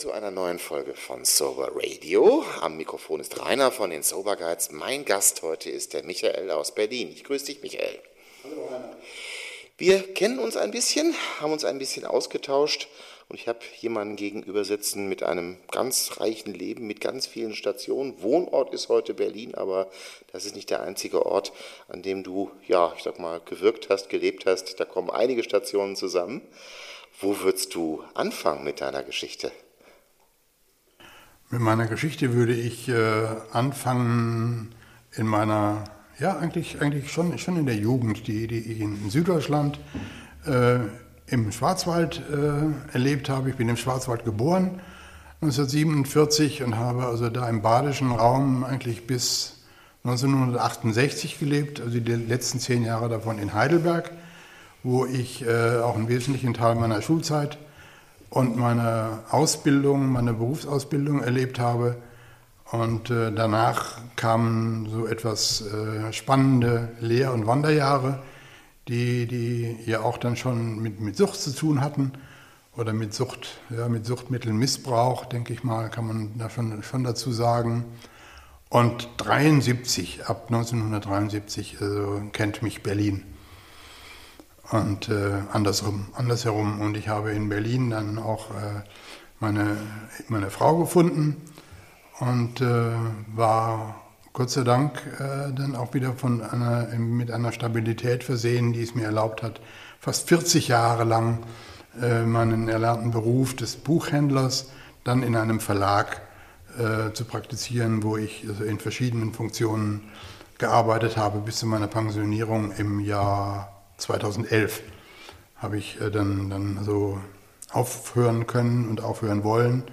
zu einer neuen Folge von Sober Radio. Am Mikrofon ist Rainer von den Sober Guides. Mein Gast heute ist der Michael aus Berlin. Ich grüße dich, Michael. Hallo, Rainer. Wir kennen uns ein bisschen, haben uns ein bisschen ausgetauscht und ich habe jemanden gegenüber sitzen mit einem ganz reichen Leben, mit ganz vielen Stationen. Wohnort ist heute Berlin, aber das ist nicht der einzige Ort, an dem du, ja, ich sag mal, gewirkt hast, gelebt hast. Da kommen einige Stationen zusammen. Wo würdest du anfangen mit deiner Geschichte? Mit meiner Geschichte würde ich äh, anfangen in meiner, ja, eigentlich, eigentlich schon, schon in der Jugend, die, die ich in Süddeutschland äh, im Schwarzwald äh, erlebt habe. Ich bin im Schwarzwald geboren 1947 und habe also da im badischen Raum eigentlich bis 1968 gelebt, also die letzten zehn Jahre davon in Heidelberg, wo ich äh, auch einen wesentlichen Teil meiner Schulzeit und meine Ausbildung, meine Berufsausbildung erlebt habe. Und äh, danach kamen so etwas äh, spannende Lehr- und Wanderjahre die, die ja auch dann schon mit, mit Sucht zu tun hatten oder mit Sucht, ja, mit Suchtmittelmissbrauch, denke ich mal, kann man da schon, schon dazu sagen. Und 73, ab 1973, also kennt mich Berlin. Und äh, andersrum, andersherum. Und ich habe in Berlin dann auch äh, meine, meine Frau gefunden und äh, war Gott sei Dank äh, dann auch wieder von einer, mit einer Stabilität versehen, die es mir erlaubt hat, fast 40 Jahre lang äh, meinen erlernten Beruf des Buchhändlers dann in einem Verlag äh, zu praktizieren, wo ich also in verschiedenen Funktionen gearbeitet habe bis zu meiner Pensionierung im Jahr 2011 habe ich äh, dann, dann so aufhören können und aufhören wollen.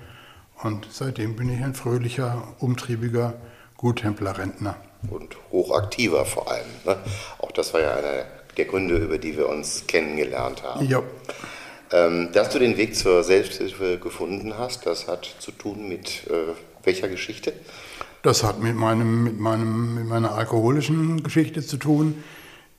Und seitdem bin ich ein fröhlicher, umtriebiger Guttempler-Rentner. Und hochaktiver vor allem. Ne? Auch das war ja einer der Gründe, über die wir uns kennengelernt haben. Ja. Ähm, dass du den Weg zur Selbsthilfe gefunden hast, das hat zu tun mit äh, welcher Geschichte? Das hat mit, meinem, mit, meinem, mit meiner alkoholischen Geschichte zu tun,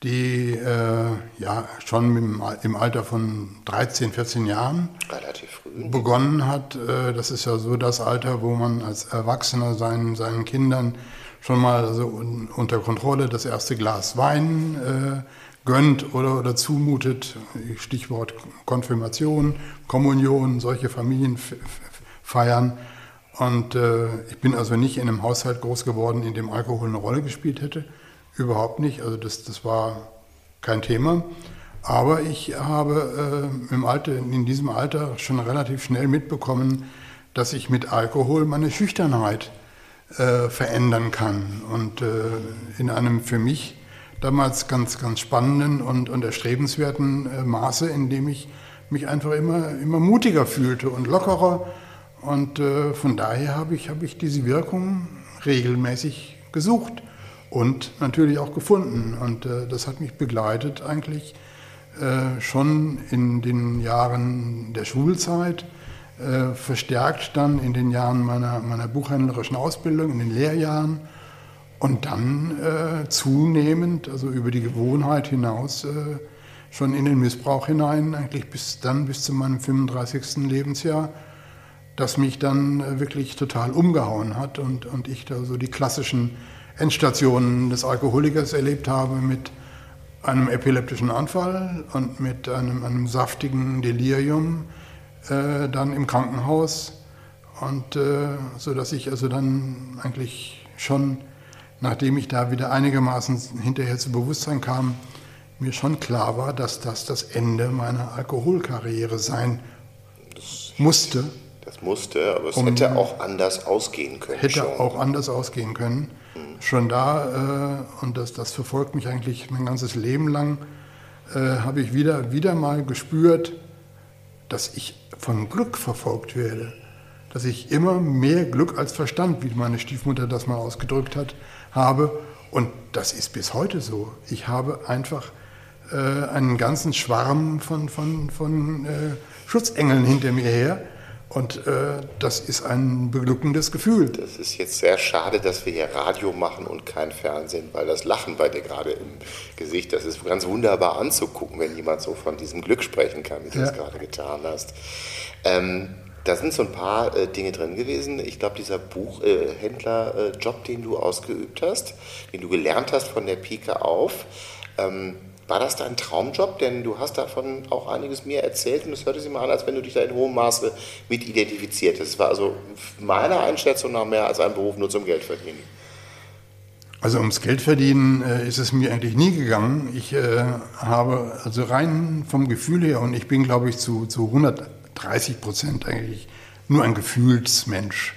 die äh, ja schon im, im, Alter von 13, 14 Jahren Relativ früh. begonnen hat. Äh, das ist ja so das Alter, wo man als Erwachsener seinen, seinen Kindern schon mal also unter Kontrolle das erste Glas Wein äh, gönnt oder, oder zumutet. Stichwort Konfirmation, Kommunion, solche Familienfeiern. Und äh, ich bin also nicht in einem Haushalt groß geworden, in dem Alkohol eine Rolle gespielt hätte. Überhaupt nicht. Also das, das war kein Thema. Aber ich habe äh, im Alter, in diesem Alter schon relativ schnell mitbekommen, dass ich mit Alkohol meine Schüchternheit äh, verändern kann. Und äh, in einem für mich damals ganz, ganz spannenden und, und erstrebenswerten äh, Maße, in dem ich mich einfach immer, immer mutiger fühlte und lockerer. Und äh, von daher habe ich, hab ich diese Wirkung regelmäßig gesucht und natürlich auch gefunden. Und äh, das hat mich begleitet eigentlich äh, schon in den Jahren der Schulzeit, äh, verstärkt dann in den Jahren meiner, meiner buchhändlerischen Ausbildung, in den Lehrjahren und dann äh, zunehmend, also über die Gewohnheit hinaus, äh, schon in den Missbrauch hinein, eigentlich bis dann bis zu meinem 35. Lebensjahr das mich dann äh, wirklich total umgehauen hat und, und ich da so die klassischen Endstationen des Alkoholikers erlebt habe mit einem epileptischen Anfall und mit einem, einem saftigen Delirium äh, dann im Krankenhaus und äh, so dass ich also dann eigentlich schon nachdem ich da wieder einigermaßen hinterher zu Bewusstsein kam, mir schon klar war, dass das das Ende meiner Alkoholkarriere sein musste. Das musste, aber es um, hätte auch anders ausgehen können. Hätte schon. auch anders ausgehen können schon da, äh, und das, das verfolgt mich eigentlich mein ganzes Leben lang, äh, habe ich wieder, wieder mal gespürt, dass ich von Glück verfolgt werde. Dass ich immer mehr Glück als Verstand, wie meine Stiefmutter das mal ausgedrückt hat, habe. Und das ist bis heute so. Ich habe einfach äh, einen ganzen Schwarm von, von, von äh, Schutzengeln hinter mir her und äh, das ist ein beglückendes Gefühl. Das ist jetzt sehr schade, dass wir hier Radio machen und kein Fernsehen, weil das Lachen bei dir gerade im Gesicht, das ist ganz wunderbar anzugucken, wenn jemand so von diesem Glück sprechen kann, wie du ja. es gerade getan hast. Ähm, da sind so ein paar äh, Dinge drin gewesen. Ich glaube, dieser Buchhändlerjob, äh, den du ausgeübt hast, den du gelernt hast von der Pike auf, ähm, war das dein Traumjob? Denn du hast davon auch einiges mir erzählt und es hörte sich mal an, als wenn du dich da in hohem Maße mit identifiziert hast. Es war also meiner Einschätzung nach mehr als ein Beruf nur zum Geld verdienen. Also ums Geld verdienen äh, ist es mir eigentlich nie gegangen. Ich äh, habe also rein vom Gefühl her und ich bin, glaube ich, zu, zu 130 Prozent eigentlich nur ein Gefühlsmensch,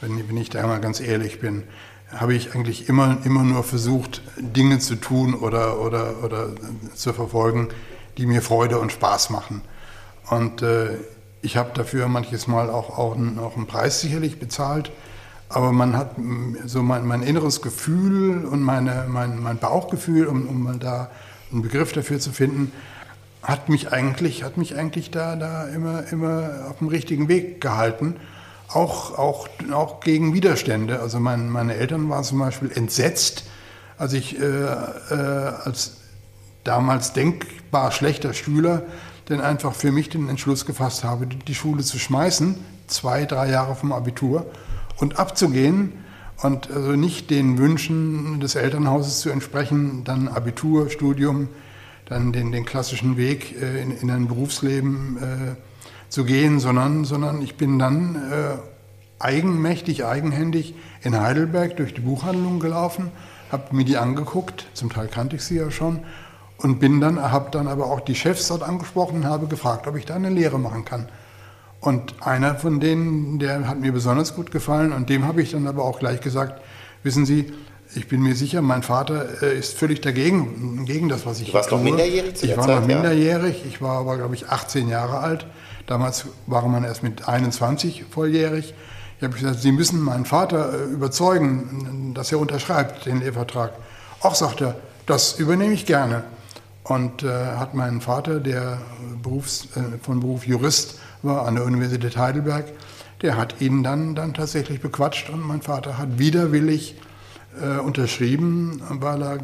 wenn, wenn ich da mal ganz ehrlich bin habe ich eigentlich immer, immer nur versucht, Dinge zu tun oder, oder, oder zu verfolgen, die mir Freude und Spaß machen. Und äh, ich habe dafür manches Mal auch, auch, einen, auch einen Preis sicherlich bezahlt, aber man hat so mein, mein inneres Gefühl und meine, mein, mein Bauchgefühl, um, um mal da einen Begriff dafür zu finden, hat mich eigentlich, hat mich eigentlich da, da immer, immer auf dem richtigen Weg gehalten auch, auch, auch gegen Widerstände. Also mein, meine Eltern waren zum Beispiel entsetzt, als ich äh, äh, als damals denkbar schlechter Schüler denn einfach für mich den Entschluss gefasst habe, die Schule zu schmeißen, zwei, drei Jahre vom Abitur und abzugehen und also nicht den Wünschen des Elternhauses zu entsprechen, dann Abitur, Studium, dann den, den klassischen Weg äh, in, in ein Berufsleben äh, zu gehen, sondern, sondern ich bin dann äh, eigenmächtig, eigenhändig in Heidelberg durch die Buchhandlung gelaufen, habe mir die angeguckt, zum Teil kannte ich sie ja schon, und bin dann, habe dann aber auch die Chefs dort angesprochen und habe gefragt, ob ich da eine Lehre machen kann. Und einer von denen, der hat mir besonders gut gefallen und dem habe ich dann aber auch gleich gesagt, wissen Sie, ich bin mir sicher, mein Vater äh, ist völlig dagegen, gegen das, was ich Du warst tue. noch minderjährig zu Ich war Zeit, noch minderjährig, ja. ich war aber, glaube ich, 18 Jahre alt. Damals war man erst mit 21 volljährig. Ich habe gesagt, Sie müssen meinen Vater äh, überzeugen, dass er unterschreibt den Lehrvertrag. Auch sagt er, das übernehme ich gerne. Und äh, hat meinen Vater, der Berufs, äh, von Beruf Jurist war an der Universität Heidelberg, der hat ihn dann, dann tatsächlich bequatscht und mein Vater hat widerwillig äh, unterschrieben, weil er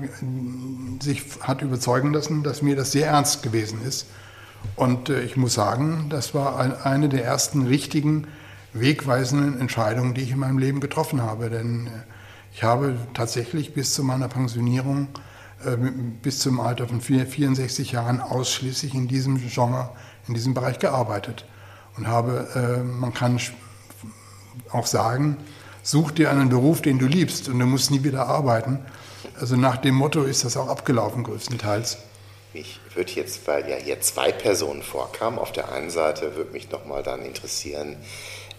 sich hat überzeugen lassen, dass mir das sehr ernst gewesen ist. Und äh, ich muss sagen, das war ein, eine der ersten richtigen, wegweisenden Entscheidungen, die ich in meinem Leben getroffen habe. Denn äh, ich habe tatsächlich bis zu meiner Pensionierung, äh, bis zum Alter von 64 Jahren ausschließlich in diesem Genre, in diesem Bereich gearbeitet. Und habe, man kann auch sagen, such dir einen Beruf, den du liebst und du musst nie wieder arbeiten. Also nach dem Motto ist das auch abgelaufen größtenteils. Mich würde jetzt, weil ja hier zwei Personen vorkamen, auf der einen Seite würde mich nochmal dann interessieren,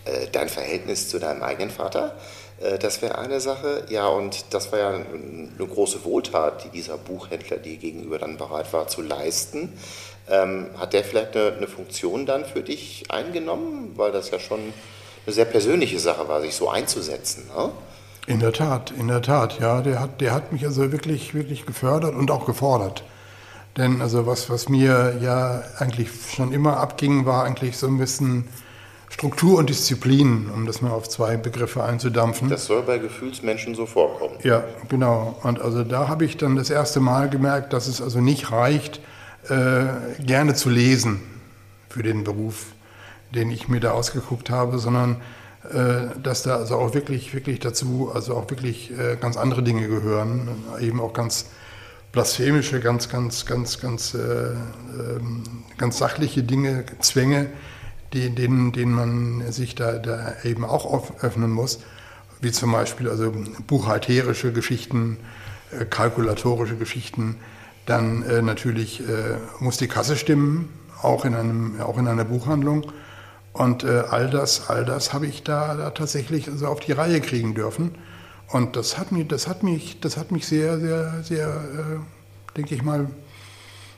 äh, dein Verhältnis zu deinem eigenen Vater. Äh, das wäre eine Sache. Ja, und das war ja eine große Wohltat, die dieser Buchhändler dir gegenüber dann bereit war zu leisten. Ähm, hat der vielleicht eine, eine Funktion dann für dich eingenommen? Weil das ja schon eine sehr persönliche Sache war, sich so einzusetzen. Ne? In der Tat, in der Tat, ja. Der hat, der hat mich also wirklich, wirklich gefördert und auch gefordert. Denn also was, was mir ja eigentlich schon immer abging, war eigentlich so ein bisschen Struktur und Disziplin, um das mal auf zwei Begriffe einzudampfen. Das soll bei Gefühlsmenschen so vorkommen. Ja, genau. Und also da habe ich dann das erste Mal gemerkt, dass es also nicht reicht, äh, gerne zu lesen für den Beruf, den ich mir da ausgeguckt habe, sondern äh, dass da also auch wirklich, wirklich dazu, also auch wirklich äh, ganz andere Dinge gehören, eben auch ganz blasphemische, ganz, ganz, ganz, ganz, äh, ähm, ganz sachliche Dinge, Zwänge, die, denen, denen man sich da, da eben auch öffnen muss, wie zum Beispiel also buchhalterische Geschichten, äh, kalkulatorische Geschichten. Dann äh, natürlich äh, muss die Kasse stimmen, auch in, einem, auch in einer Buchhandlung. Und äh, all das, all das habe ich da, da tatsächlich also auf die Reihe kriegen dürfen. Und das hat mich, das hat mich, das hat mich sehr, sehr, sehr, äh, denke ich mal,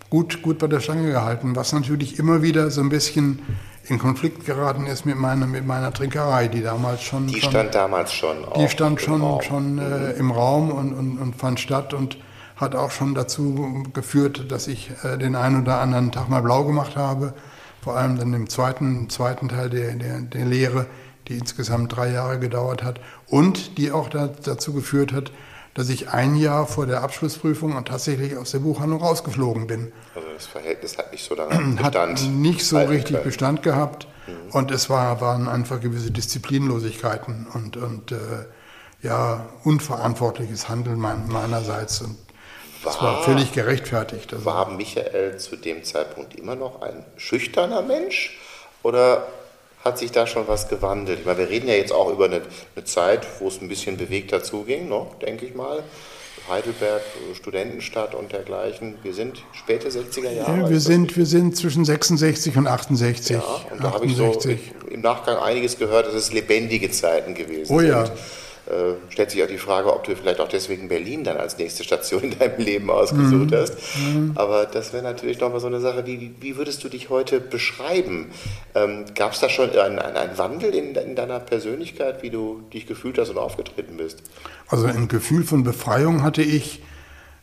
gut, gut bei der Stange gehalten, was natürlich immer wieder so ein bisschen in Konflikt geraten ist mit meiner, mit meiner Trinkerei, die damals schon. Die schon, stand damals schon. Die stand schon, Raum. schon äh, im Raum und, und, und fand statt und hat auch schon dazu geführt, dass ich äh, den einen oder anderen Tag mal blau gemacht habe. Vor allem dann im zweiten, zweiten Teil der, der, der Lehre die insgesamt drei Jahre gedauert hat und die auch da, dazu geführt hat, dass ich ein Jahr vor der Abschlussprüfung und tatsächlich aus der Buchhandlung rausgeflogen bin. Also das Verhältnis hat nicht so lange Bestand. Hat nicht so richtig können. Bestand gehabt mhm. und es war, waren einfach gewisse Disziplinlosigkeiten und, und äh, ja, unverantwortliches Handeln meinerseits und das war, war völlig gerechtfertigt. Also war Michael zu dem Zeitpunkt immer noch ein schüchterner Mensch oder hat sich da schon was gewandelt? Ich meine, wir reden ja jetzt auch über eine, eine Zeit, wo es ein bisschen bewegter zuging, ne, denke ich mal. Heidelberg, Studentenstadt und dergleichen. Wir sind späte 60er Jahre. Ja, wir, sind, wir sind zwischen 66 und 68. Ja, und da habe ich so im Nachgang einiges gehört, dass es lebendige Zeiten gewesen oh, sind. Ja äh, stellt sich auch die Frage, ob du vielleicht auch deswegen Berlin dann als nächste Station in deinem Leben ausgesucht mhm. hast. Mhm. Aber das wäre natürlich nochmal so eine Sache, wie, wie würdest du dich heute beschreiben? Ähm, Gab es da schon einen, einen Wandel in, in, deiner Persönlichkeit, wie du dich gefühlt hast und aufgetreten bist? Also ein Gefühl von Befreiung hatte ich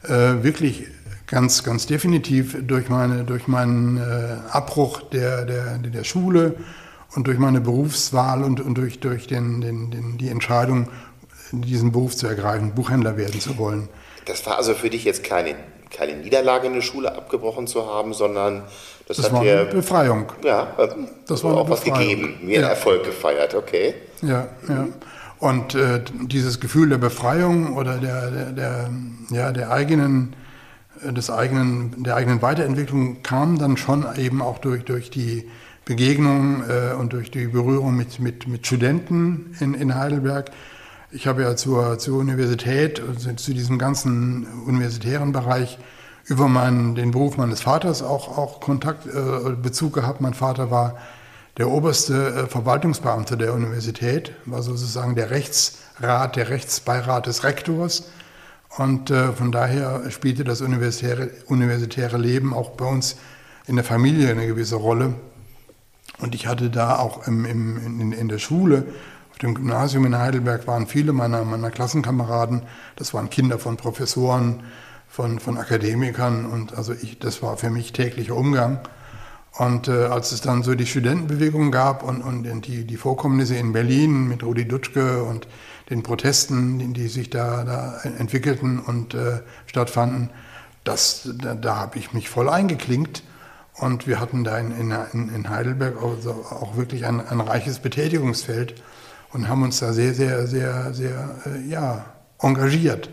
äh, wirklich ganz, ganz definitiv durch, meine, durch meinen äh, Abbruch der, der, der Schule und durch meine Berufswahl und, und durch, durch den, den, den, die Entscheidung, diesen Beruf zu ergreifen, Buchhändler werden zu wollen. Das war also für dich jetzt keine, keine Niederlage in der Schule abgebrochen zu haben, sondern das, das hat war dir eine Befreiung. Ja, das war auch was gegeben, mir ja. Erfolg gefeiert, okay. Ja, ja. Und äh, dieses Gefühl der Befreiung oder der, der, der, ja, der eigenen, äh, des eigenen, der eigenen Weiterentwicklung kam dann schon eben auch durch, durch die Begegnung äh, und durch die Berührung mit, mit, mit Studenten in, in Heidelberg ich habe ja zur, zur Universität, also zu diesem ganzen universitären Bereich über meinen, den Beruf meines Vaters auch, auch Kontakt, äh, Bezug gehabt. Mein Vater war der oberste äh, Verwaltungsbeamte der Universität, war sozusagen der Rechtsrat, der Rechtsbeirat des Rektors. Und äh, von daher spielte das universitäre, universitäre Leben auch bei uns in der Familie eine gewisse Rolle. Und ich hatte da auch im, im, in, in der Schule dem Gymnasium in Heidelberg waren viele meiner, meiner Klassenkameraden, das waren Kinder von Professoren, von, von Akademikern und also ich, das war für mich täglicher Umgang. Und äh, als es dann so die Studentenbewegung gab und, und die, die Vorkommnisse in Berlin mit Rudi Dutschke und den Protesten, die, sich da, da entwickelten und äh, stattfanden, das, da, da habe ich mich voll eingeklinkt. Und wir hatten da in, in, in Heidelberg also auch wirklich ein, ein reiches Betätigungsfeld und haben uns da sehr, sehr, sehr, sehr äh, ja, engagiert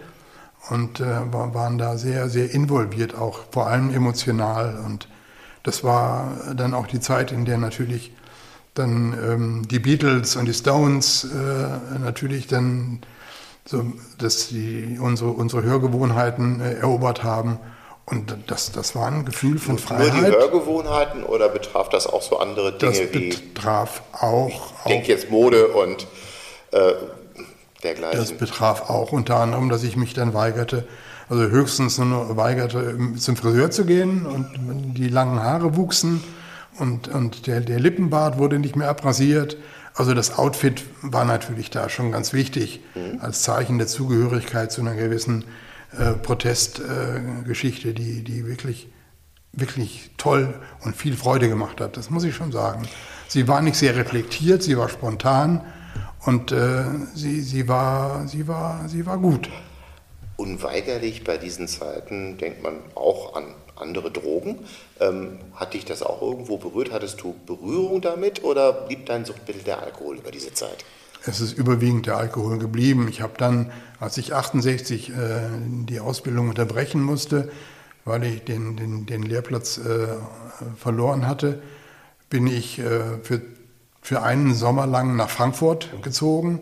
und äh, waren da sehr, sehr involviert, auch vor allem emotional. Und das war dann auch die Zeit, in der natürlich dann ähm, die Beatles und die Stones äh, natürlich dann so, dass die unsere, unsere Hörgewohnheiten äh, erobert haben. Und das, das war ein Gefühl von Freiheit. Nur die Hörgewohnheiten oder betraf das auch so andere Dinge das wie. Das betraf auch. Ich denke jetzt Mode und äh, dergleichen. Das betraf auch unter anderem, dass ich mich dann weigerte, also höchstens nur weigerte, zum Friseur zu gehen und die langen Haare wuchsen und, und der, der Lippenbart wurde nicht mehr abrasiert. Also das Outfit war natürlich da schon ganz wichtig mhm. als Zeichen der Zugehörigkeit zu einer gewissen äh, Protestgeschichte, äh, die, die wirklich, wirklich toll und viel Freude gemacht hat. Das muss ich schon sagen. Sie war nicht sehr reflektiert, sie war spontan und äh, sie, sie, war, sie, war, sie war gut. Unweigerlich bei diesen Zeiten denkt man auch an andere Drogen. Ähm, hat dich das auch irgendwo berührt? Hattest du Berührung damit oder blieb dein Suchtmittel der Alkohol über diese Zeit? Es ist überwiegend der Alkohol geblieben. Ich habe dann, als ich 68 äh, die Ausbildung unterbrechen musste, weil ich den, den, den Lehrplatz äh, verloren hatte, bin ich äh, für, für einen Sommer lang nach Frankfurt gezogen.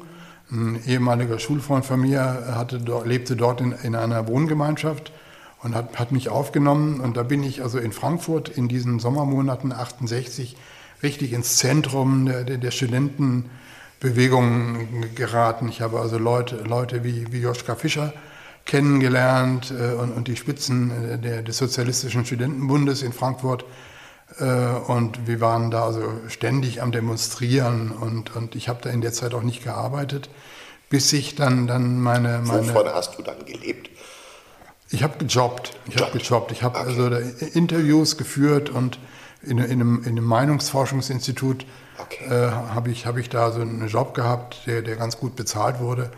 Ein ehemaliger Schulfreund von mir hatte, lebte dort in, in einer Wohngemeinschaft und hat, hat mich aufgenommen. Und da bin ich also in Frankfurt in diesen Sommermonaten 68 richtig ins Zentrum der, der, der Studenten Bewegungen geraten. Ich habe also Leute, Leute wie, wie Joschka Fischer kennengelernt äh, und, und, die Spitzen äh, der, des Sozialistischen Studentenbundes in Frankfurt. Äh, und wir waren da also ständig am Demonstrieren und, und ich habe da in der Zeit auch nicht gearbeitet, bis ich dann, dann meine, meine... Wovon hast du dann gelebt? Ich habe gejobbt. Ich habe gejobbt. Ich habe okay. also Interviews geführt und in, in, einem, in einem Meinungsforschungsinstitut okay. äh, habe ich, hab ich da so einen Job gehabt, der, der ganz gut bezahlt wurde.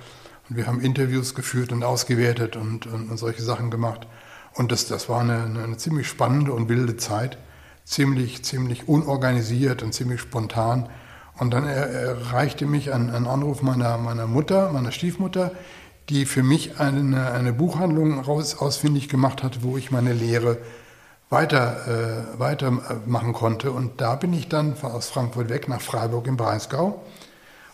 Und wir haben Interviews geführt und ausgewertet und, und, und solche Sachen gemacht. Und das, das war eine, eine, ziemlich spannende und wilde Zeit, ziemlich, ziemlich unorganisiert und ziemlich spontan. Und dann erreichte mich ein, ein Anruf meiner, meiner Mutter, meiner Stiefmutter, die für mich eine, eine Buchhandlung raus, ausfindig gemacht hat, wo ich meine Lehre weiter, äh, weitermachen konnte. Und da bin ich dann aus Frankfurt weg nach Freiburg im Breisgau.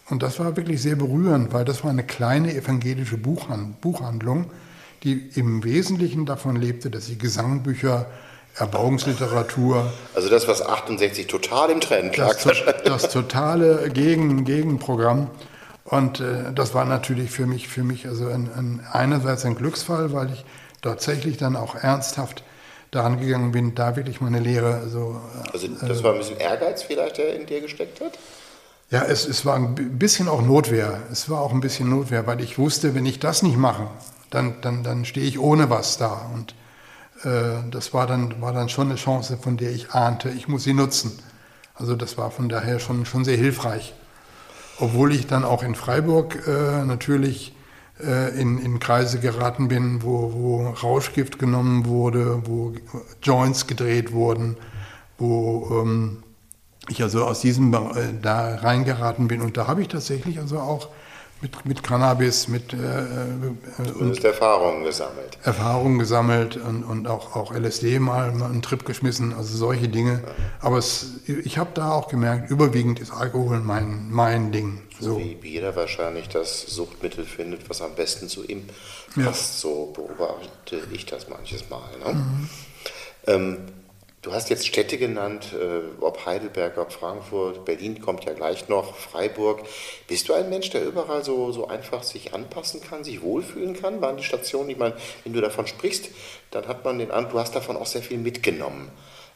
Und das war wirklich sehr berührend, weil das war eine kleine evangelische Buchhandlung, die im Wesentlichen davon lebte, dass sie Gesangbücher, Erbauungsliteratur. Also das, was 68 total im Trend lag. Das, das totale Gegen, Gegenprogramm. Und äh, das war natürlich für mich, für mich also ein, ein, einerseits ein Glücksfall, weil ich tatsächlich dann auch ernsthaft daran gegangen bin, da wirklich meine Lehre so. Also das äh, war ein bisschen Ehrgeiz vielleicht, der in dir gesteckt hat? Ja, es, es war ein bisschen auch Notwehr. Es war auch ein bisschen Notwehr, weil ich wusste, wenn ich das nicht mache, dann, dann, dann stehe ich ohne was da. Und äh, das war dann, war dann schon eine Chance, von der ich ahnte, ich muss sie nutzen. Also das war von daher schon, schon sehr hilfreich. Obwohl ich dann auch in Freiburg äh, natürlich in, in Kreise geraten bin, wo, wo Rauschgift genommen wurde, wo Joints gedreht wurden, wo ähm, ich also aus diesem äh, da reingeraten bin. Und da habe ich tatsächlich also auch mit, mit Cannabis, mit äh, äh und Erfahrungen gesammelt. Erfahrungen gesammelt und, und auch, auch LSD mal, mal einen Trip geschmissen, also solche Dinge. Ja. Aber es, ich habe da auch gemerkt, überwiegend ist Alkohol mein, mein Ding. So, so. wie jeder wahrscheinlich das Suchtmittel findet, was am besten zu ihm passt. Ja. So beobachte ich das manches Mal. Ne? Mhm. Ähm, Du hast jetzt Städte genannt, äh, ob Heidelberg, ob Frankfurt, Berlin kommt ja gleich noch, Freiburg. Bist du ein Mensch, der überall so, so einfach sich anpassen kann, sich wohlfühlen kann? Waren die Stationen, ich meine, wenn du davon sprichst, dann hat man den Eindruck, du hast davon auch sehr viel mitgenommen.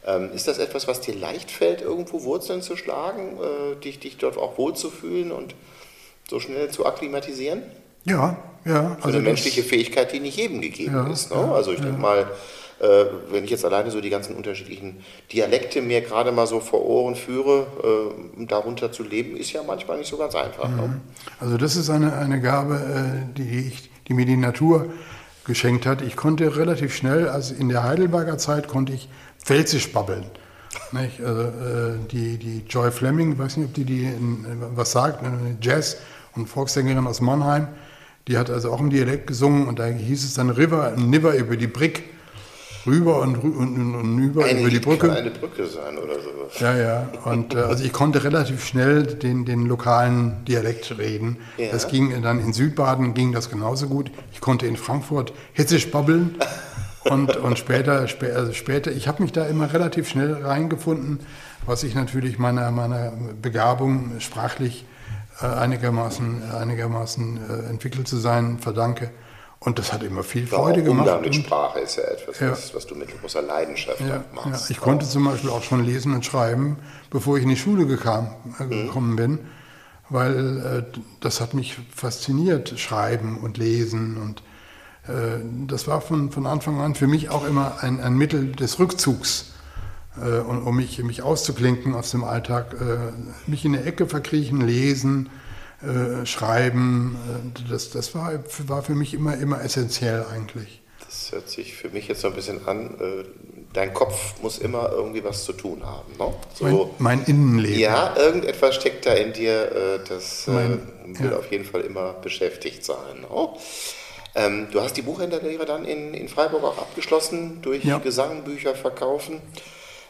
Ähm, ist das etwas, was dir leicht fällt, irgendwo Wurzeln zu schlagen, äh, dich, dich dort auch wohlzufühlen und so schnell zu akklimatisieren? Ja, ja. Also eine menschliche Fähigkeit, die nicht jedem gegeben ja, ist. Ne? Ja, also ich ja. denke mal, äh, wenn ich jetzt alleine so die ganzen unterschiedlichen Dialekte mir gerade mal so vor Ohren führe, äh, darunter zu leben, ist ja manchmal nicht so ganz einfach. Ne? Mhm. Also das ist eine, eine Gabe, äh, die, ich, die mir die Natur geschenkt hat. Ich konnte relativ schnell, also in der Heidelberger Zeit, konnte ich Pfälzisch babbeln. Nicht? Also, äh, die, die Joy Fleming, ich weiß nicht, ob die, die in, was sagt, eine Jazz- und Volkssängerin aus Mannheim, die hat also auch im Dialekt gesungen und da hieß es dann River, Niver über die Brick rüber und, und, und, über eine über die Brücke. Kann eine Brücke sein oder sowas. Ja, ja. Und äh, also ich konnte relativ schnell den, den lokalen Dialekt reden. Ja. Das ging dann in Südbaden ging das genauso gut. Ich konnte in Frankfurt Hessisch babbeln. Und, und später, also später, ich habe mich da immer relativ schnell reingefunden, was ich natürlich meiner, meiner Begabung sprachlich äh, einigermaßen, einigermaßen äh, entwickelt zu sein verdanke. Und das hat immer viel Freude gemacht. Umgang mit Sprache ist ja etwas, ja. Was, was, du mit großer Leidenschaft ja, machst. Ja. Ich konnte zum Beispiel auch schon lesen und schreiben, bevor ich in die Schule gekam, äh, mhm. gekommen bin, weil äh, das hat mich fasziniert, Schreiben und Lesen. Und äh, das war von, von Anfang an für mich auch immer ein, ein Mittel des Rückzugs, äh, um, um mich, mich auszuklinken aus dem Alltag, äh, mich in eine Ecke verkriechen, lesen äh, schreiben. Äh, das, das war, war für mich immer, immer essentiell eigentlich. Das hört sich für mich jetzt so ein bisschen an, äh, dein Kopf muss immer irgendwie was zu tun haben. Ne? So, mein, mein, Innenleben. Ja, irgendetwas steckt da in dir, das mein, will ja. auf jeden Fall immer beschäftigt sein. Ne? Ähm, du hast die Buchhändlerlehre dann in, in Freiburg auch abgeschlossen durch ja. Gesang, Bücher verkaufen.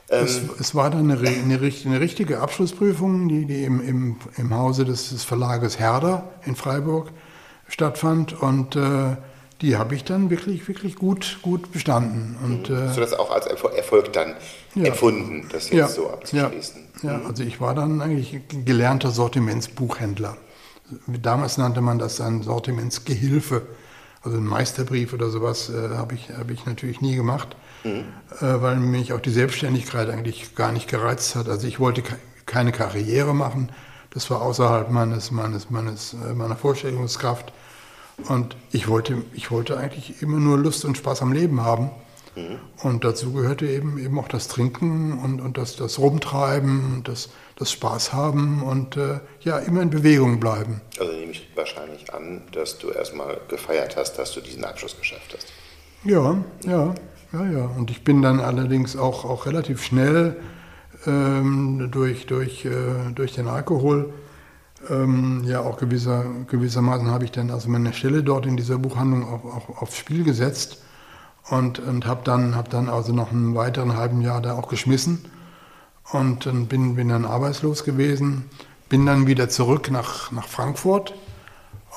Es, ähm, es, war dann eine, eine, eine, richtige Abschlussprüfung, die, die im, im, im Hause des, des, Verlages Herder in Freiburg stattfand und äh, die habe ich dann wirklich, wirklich gut, gut bestanden. Und, mhm. äh, Hast du das auch als Erfolg dann ja, empfunden, das jetzt ja, so abzuschließen? Ja, ja, mhm. also ich war dann eigentlich gelernter Sortimentsbuchhändler. Damals nannte man das ein Sortimentsgehilfe. Also einen Meisterbrief oder sowas äh, habe ich, hab ich natürlich nie gemacht, mhm. äh, weil mich auch die Selbstständigkeit eigentlich gar nicht gereizt hat. Also ich wollte ke keine Karriere machen. Das war außerhalb meines, meines, meines, äh, meiner Vorstellungskraft. Und ich wollte, ich wollte eigentlich immer nur Lust und Spaß am Leben haben. Mhm. Und dazu gehörte eben, eben auch das Trinken und, und das, das Rumtreiben, das, das Spaß haben und äh, ja, immer in Bewegung bleiben. Also nehme ich wahrscheinlich an, dass du erstmal gefeiert hast, dass du diesen Abschluss geschafft hast. Ja, ja, ja, ja. Und ich bin dann allerdings auch, auch relativ schnell ähm, durch, durch, äh, durch den Alkohol ähm, ja auch gewisser, gewissermaßen habe ich dann also meine Stelle dort in dieser Buchhandlung auch, auch aufs Spiel gesetzt und, und habe dann, hab dann also noch einen weiteren halben Jahr da auch geschmissen und bin, bin dann arbeitslos gewesen, bin dann wieder zurück nach, nach Frankfurt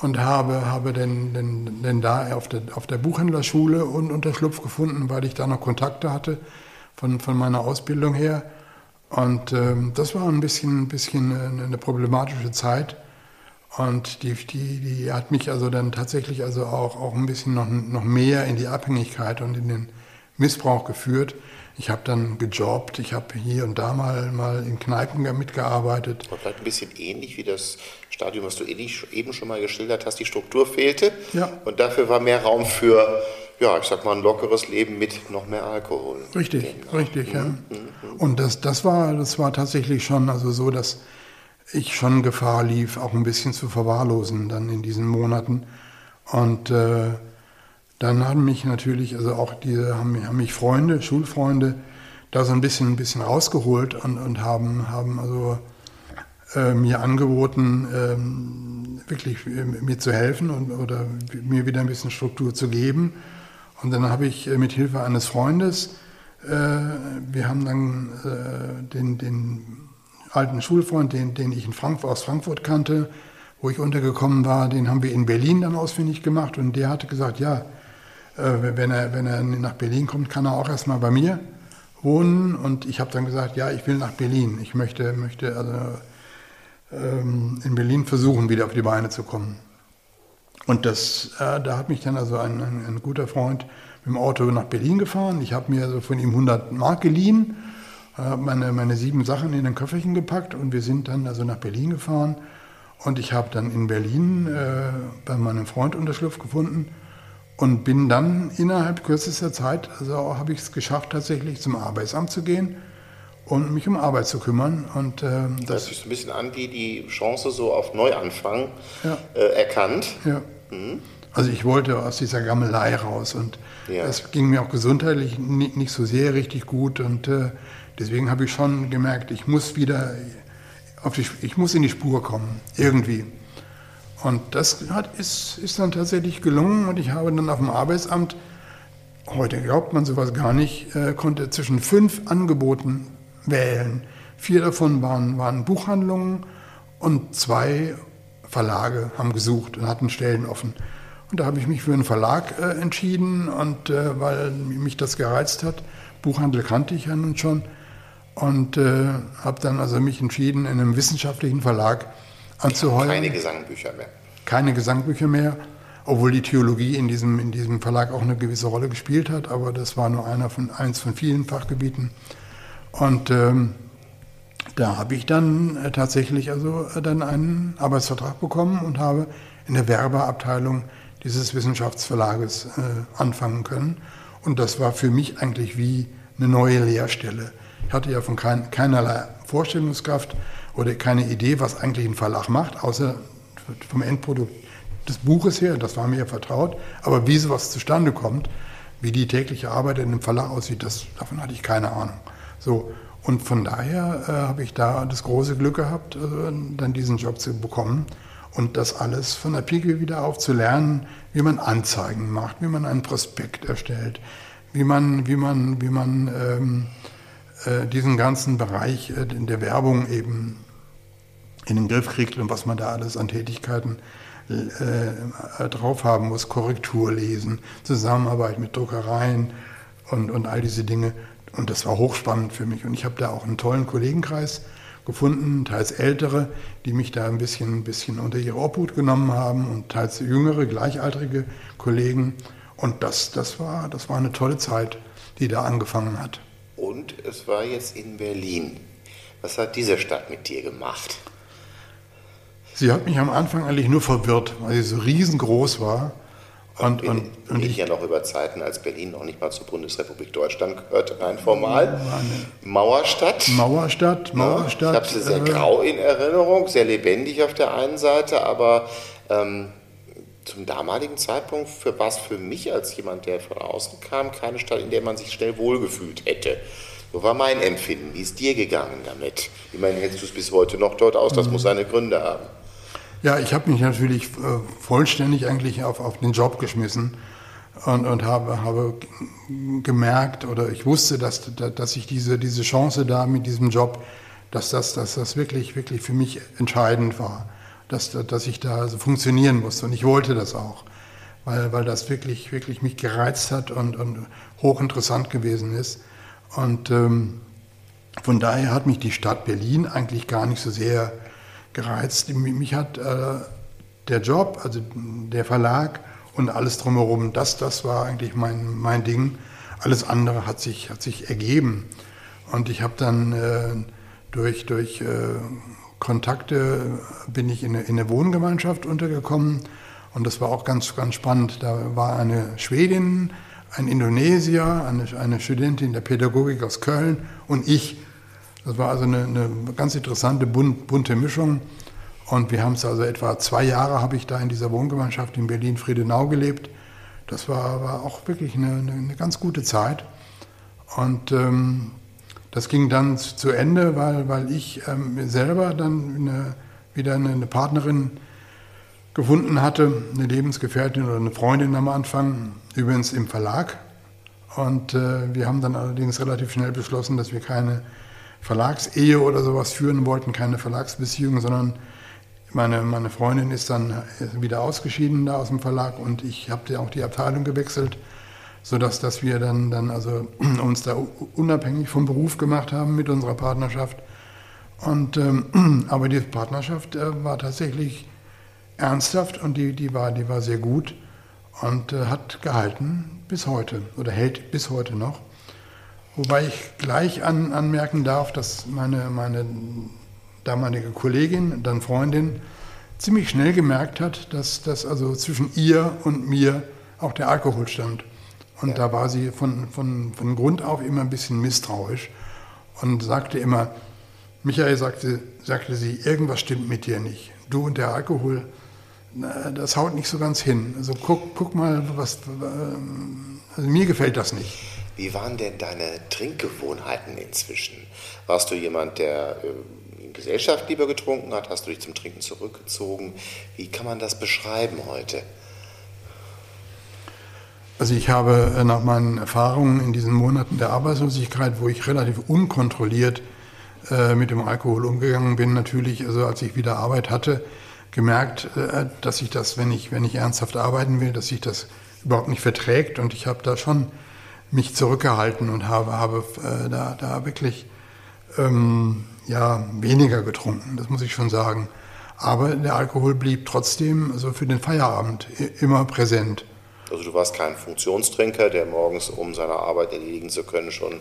und habe, habe denn, denn, denn da auf der, auf der Buchhändlerschule und Unterschlupf gefunden, weil ich da noch Kontakte hatte von, von meiner Ausbildung her. Und ähm, das war ein bisschen, ein bisschen eine problematische Zeit. Und die, die, die hat mich also dann tatsächlich also auch, auch ein bisschen noch, noch mehr in die Abhängigkeit und in den Missbrauch geführt. Ich habe dann gejobbt, ich habe hier und da mal, mal in Kneipen mitgearbeitet. Und vielleicht ein bisschen ähnlich wie das Stadium, was du eben schon mal geschildert hast, die Struktur fehlte. Ja. Und dafür war mehr Raum für ja, ich sag mal, ein lockeres Leben mit noch mehr Alkohol. Richtig, genau. richtig, ja. Mhm, mhm. Und das, das, war, das war tatsächlich schon also so, dass ich schon Gefahr lief, auch ein bisschen zu verwahrlosen dann in diesen Monaten. Und äh, dann haben mich natürlich, also auch diese, haben, haben mich Freunde, Schulfreunde, da so ein bisschen, ein bisschen rausgeholt und, und haben, haben also äh, mir angeboten, ähm, wirklich äh, mir zu helfen und, oder mir wieder ein bisschen Struktur zu geben. Und dann habe ich äh, mit Hilfe eines Freundes, äh, wir haben dann äh, den, den, alten Schulfreund, den, den ich Frankfurt, aus Frankfurt kannte, wo ich untergekommen war, den haben wir in Berlin dann ausfindig gemacht und der hatte gesagt, ja, äh, wenn, er, wenn er nach Berlin kommt, kann er auch erstmal bei mir wohnen. Und ich habe dann gesagt, ja, ich will nach Berlin. Ich möchte, möchte also ähm, in Berlin versuchen, wieder auf die Beine zu kommen. Und das, äh, da hat mich dann also ein, ein, ein, guter Freund mit dem Auto nach Berlin gefahren. Ich habe mir also von ihm 100 Mark geliehen, habe meine, meine sieben Sachen in ein Köfferchen gepackt und wir sind dann also nach Berlin gefahren. Und ich habe dann in Berlin äh, bei meinem Freund Unterschlupf gefunden und bin dann innerhalb kürzester Zeit, also habe ich es geschafft, tatsächlich zum Arbeitsamt zu gehen und mich um Arbeit zu kümmern. Und, äh, das, so ein bisschen an wie die Chance so auf Neuanfang ja. äh, erkannt. Ja. Mhm. Also ich wollte aus dieser Gammelei raus und ja. es ging mir auch gesundheitlich nicht, nicht, so sehr richtig gut und äh, deswegen habe ich schon gemerkt, ich muss wieder auf die, ich muss in die Spur kommen, irgendwie. Und das hat, ist, ist dann tatsächlich gelungen und ich habe dann auf dem Arbeitsamt, heute glaubt man sowas gar nicht, äh, konnte zwischen fünf Angeboten wählen. Vier davon waren, waren Buchhandlungen und zwei Verlage haben gesucht und hatten Stellen offen. Und da habe ich mich für einen Verlag äh, entschieden und äh, weil mich das gereizt hat. Buchhandel kannte ich ja nun schon und äh, habe dann also mich entschieden, in einem wissenschaftlichen Verlag anzuheuern. Keine Gesangbücher mehr. Keine Gesangbücher mehr, obwohl die Theologie in diesem, in diesem Verlag auch eine gewisse Rolle gespielt hat, aber das war nur einer von, eins von vielen Fachgebieten. Und ähm, da habe ich dann äh, tatsächlich also äh, dann einen Arbeitsvertrag bekommen und habe in der Werbeabteilung dieses Wissenschaftsverlages äh, anfangen können. Und das war für mich eigentlich wie eine neue Lehrstelle. Ich hatte ja von kein, keinerlei Vorstellungskraft oder keine Idee, was eigentlich ein Verlag macht, außer vom Endprodukt des Buches her, das war mir ja vertraut. Aber wie sowas zustande kommt, wie die tägliche Arbeit in einem Verlag aussieht, das, davon hatte ich keine Ahnung. So, und von daher äh, habe ich da das große Glück gehabt, äh, dann diesen Job zu bekommen und das alles von der Pike wieder auf zu lernen, wie man Anzeigen macht, wie man einen Prospekt erstellt, wie man, wie man, wie man ähm, äh, diesen ganzen Bereich äh, der Werbung eben in den Griff kriegt und was man da alles an Tätigkeiten äh, drauf haben muss, Korrektur lesen, Zusammenarbeit mit Druckereien und, und all diese Dinge. Und das war hochspannend für mich. Und ich habe da auch einen tollen Kollegenkreis gefunden, teils ältere, die mich da ein bisschen, ein bisschen unter ihre Obhut genommen haben und teils jüngere, gleichaltrige Kollegen. Und das, das, war, das war eine tolle Zeit, die da angefangen hat. Und es war jetzt in Berlin. Was hat diese Stadt mit dir gemacht? Sie hat mich am Anfang eigentlich nur verwirrt, weil sie so riesengroß war Und, und, und ich ja noch über Zeiten, als Berlin noch nicht mal zur Bundesrepublik Deutschland gehörte, rein formal. Mauerstadt. Mauerstadt, Mauerstadt. Ja, ich habe sie sehr äh, grau in Erinnerung, sehr lebendig auf der einen Seite, aber ähm, zum damaligen Zeitpunkt für was für mich als jemand, der von außen kam, keine Stadt, in der man sich schnell wohlgefühlt hätte. So war mein Empfinden. Wie ist dir gegangen damit? Meine, hältst du es bis heute noch dort aus? Das mhm. muss seine Gründe haben. Ja, ich habe mich natürlich äh, vollständig eigentlich auf, auf den Job geschmissen und, und habe, habe gemerkt oder ich wusste, dass, dass ich diese, diese Chance da mit diesem Job, dass das, dass das wirklich, wirklich für mich entscheidend war, dass, dass ich da also funktionieren musste und ich wollte das auch, weil, weil das wirklich, wirklich mich gereizt hat und, und hochinteressant gewesen ist. Und ähm, von daher hat mich die Stadt Berlin eigentlich gar nicht so sehr gereizt. Mich hat äh, der Job, also der Verlag und alles drumherum, das, das war eigentlich mein, mein Ding. Alles andere hat sich, hat sich ergeben. Und ich habe dann äh, durch, durch äh, Kontakte bin ich in eine, in eine Wohngemeinschaft untergekommen. Und das war auch ganz, ganz spannend. Da war eine Schwedin, ein Indonesier, eine, eine Studentin der Pädagogik aus Köln und ich das war also eine, eine ganz interessante, bunt, bunte Mischung. Und wir haben es also etwa zwei Jahre habe ich da in dieser Wohngemeinschaft in Berlin-Friedenau gelebt. Das war, war auch wirklich eine, eine, ganz gute Zeit. Und ähm, das ging dann zu Ende, weil, weil ich ähm, selber dann eine, wieder eine, Partnerin gefunden hatte, eine Lebensgefährtin oder eine Freundin am Anfang, übrigens im Verlag. Und äh, wir haben dann allerdings relativ schnell beschlossen, dass wir keine Verlagsehe oder sowas führen wollten, keine Verlagsbeziehung, sondern meine, meine Freundin ist dann wieder ausgeschieden da aus dem Verlag und ich habe auch die Abteilung gewechselt, sodass dass wir dann, dann also uns da unabhängig vom Beruf gemacht haben mit unserer Partnerschaft. Und, ähm, aber die Partnerschaft äh, war tatsächlich ernsthaft und die, die, war, die war sehr gut und äh, hat gehalten bis heute oder hält bis heute noch. Wobei ich gleich an, anmerken darf, dass meine, meine damalige Kollegin, dann Freundin, ziemlich schnell gemerkt hat, dass, dass also zwischen ihr und mir auch der Alkohol stand. Und ja. da war sie von, von, von Grund auf immer ein bisschen misstrauisch und sagte immer, Michael sagte, sagte sie, irgendwas stimmt mit dir nicht. Du und der Alkohol, das haut nicht so ganz hin. Also guck, guck mal, was, also mir gefällt das nicht. Wie waren denn deine Trinkgewohnheiten inzwischen? Warst du jemand, der äh, in Gesellschaft lieber getrunken hat? Hast du dich zum Trinken zurückgezogen? Wie kann man das beschreiben heute? Also ich habe äh, nach meinen Erfahrungen in diesen Monaten der Arbeitslosigkeit, wo ich relativ unkontrolliert äh, mit dem Alkohol umgegangen bin, natürlich, also als ich wieder Arbeit hatte, gemerkt, dass ich das, wenn ich, wenn ich ernsthaft arbeiten will, dass sich das überhaupt nicht verträgt. Und ich habe da schon mich zurückgehalten und habe, habe äh, da, da wirklich ähm, ja, weniger getrunken, das muss ich schon sagen. Aber der Alkohol blieb trotzdem also für den Feierabend immer präsent. Also du warst kein Funktionstrinker, der morgens, um seine Arbeit erledigen zu können, schon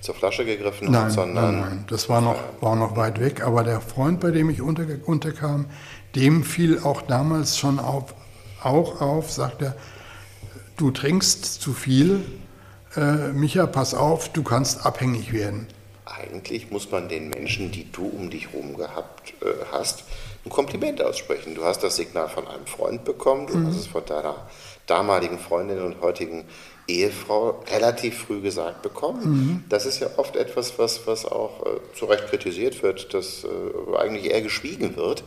zur Flasche gegriffen nein, hat, sondern... Nein, nein, das war noch, war noch weit weg. Aber der Freund, bei dem ich unter, unterkam, dem fiel auch damals schon auf, auch auf, sagt er, du trinkst zu viel, äh, Micha, pass auf, du kannst abhängig werden. Eigentlich muss man den Menschen, die du um dich herum gehabt äh, hast, ein Kompliment aussprechen. Du hast das Signal von einem Freund bekommen, du mhm. hast es von deiner damaligen Freundin und heutigen Ehefrau relativ früh gesagt bekommen. Mhm. Das ist ja oft etwas, was, was auch äh, zu Recht kritisiert wird, dass äh, eigentlich eher geschwiegen wird,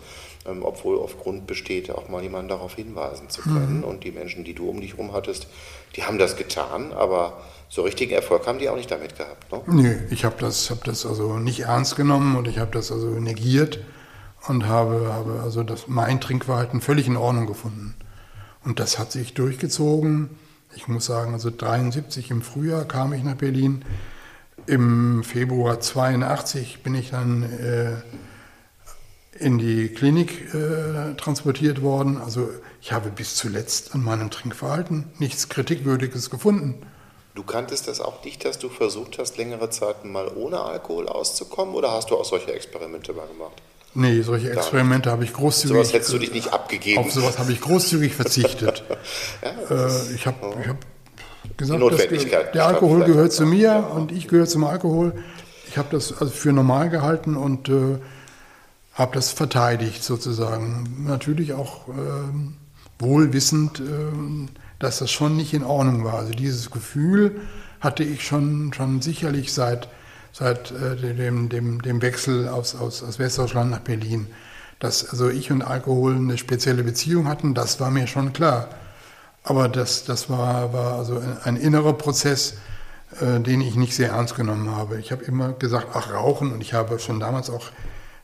ähm, obwohl auf Grund besteht, auch mal jemanden darauf hinweisen zu können. Mhm. Und die Menschen, die du um dich herum hattest, die haben das getan, aber so richtigen Erfolg haben die auch nicht damit gehabt. Ne? Nee, ich habe das, hab das also nicht ernst genommen und ich habe das also negiert und habe, habe also das, mein Trinkverhalten völlig in Ordnung gefunden. Und das hat sich durchgezogen. Ich muss sagen, also 73 im Frühjahr kam ich nach Berlin. Im Februar 82 bin ich dann äh, in die Klinik äh, transportiert worden. Also ich habe bis zuletzt an meinem Trinkverhalten nichts Kritikwürdiges gefunden. Du kanntest das auch nicht, dass du versucht hast, längere Zeiten mal ohne Alkohol auszukommen oder hast du auch solche Experimente mal gemacht? Nee, solche Experimente habe ich großzügig. Sowas hättest du dich nicht abgegeben. Auf sowas habe ich großzügig verzichtet. ja, äh, ich habe ich hab gesagt, Notwendigkeit. der Alkohol gehört zu mir und ich gehöre zum Alkohol. Ich habe das also für normal gehalten und äh, habe das verteidigt sozusagen. Natürlich auch äh, wohlwissend, äh, dass das schon nicht in Ordnung war. Also dieses Gefühl hatte ich schon, schon sicherlich seit, seit äh, dem, dem, dem Wechsel aus, aus, aus Westdeutschland nach Berlin. Dass also ich und Alkohol eine spezielle Beziehung hatten, das war mir schon klar. Aber das, das war, war also ein, innerer Prozess, äh, den ich nicht sehr ernst genommen habe. Ich habe immer gesagt, ach, Rauchen, und ich habe schon damals auch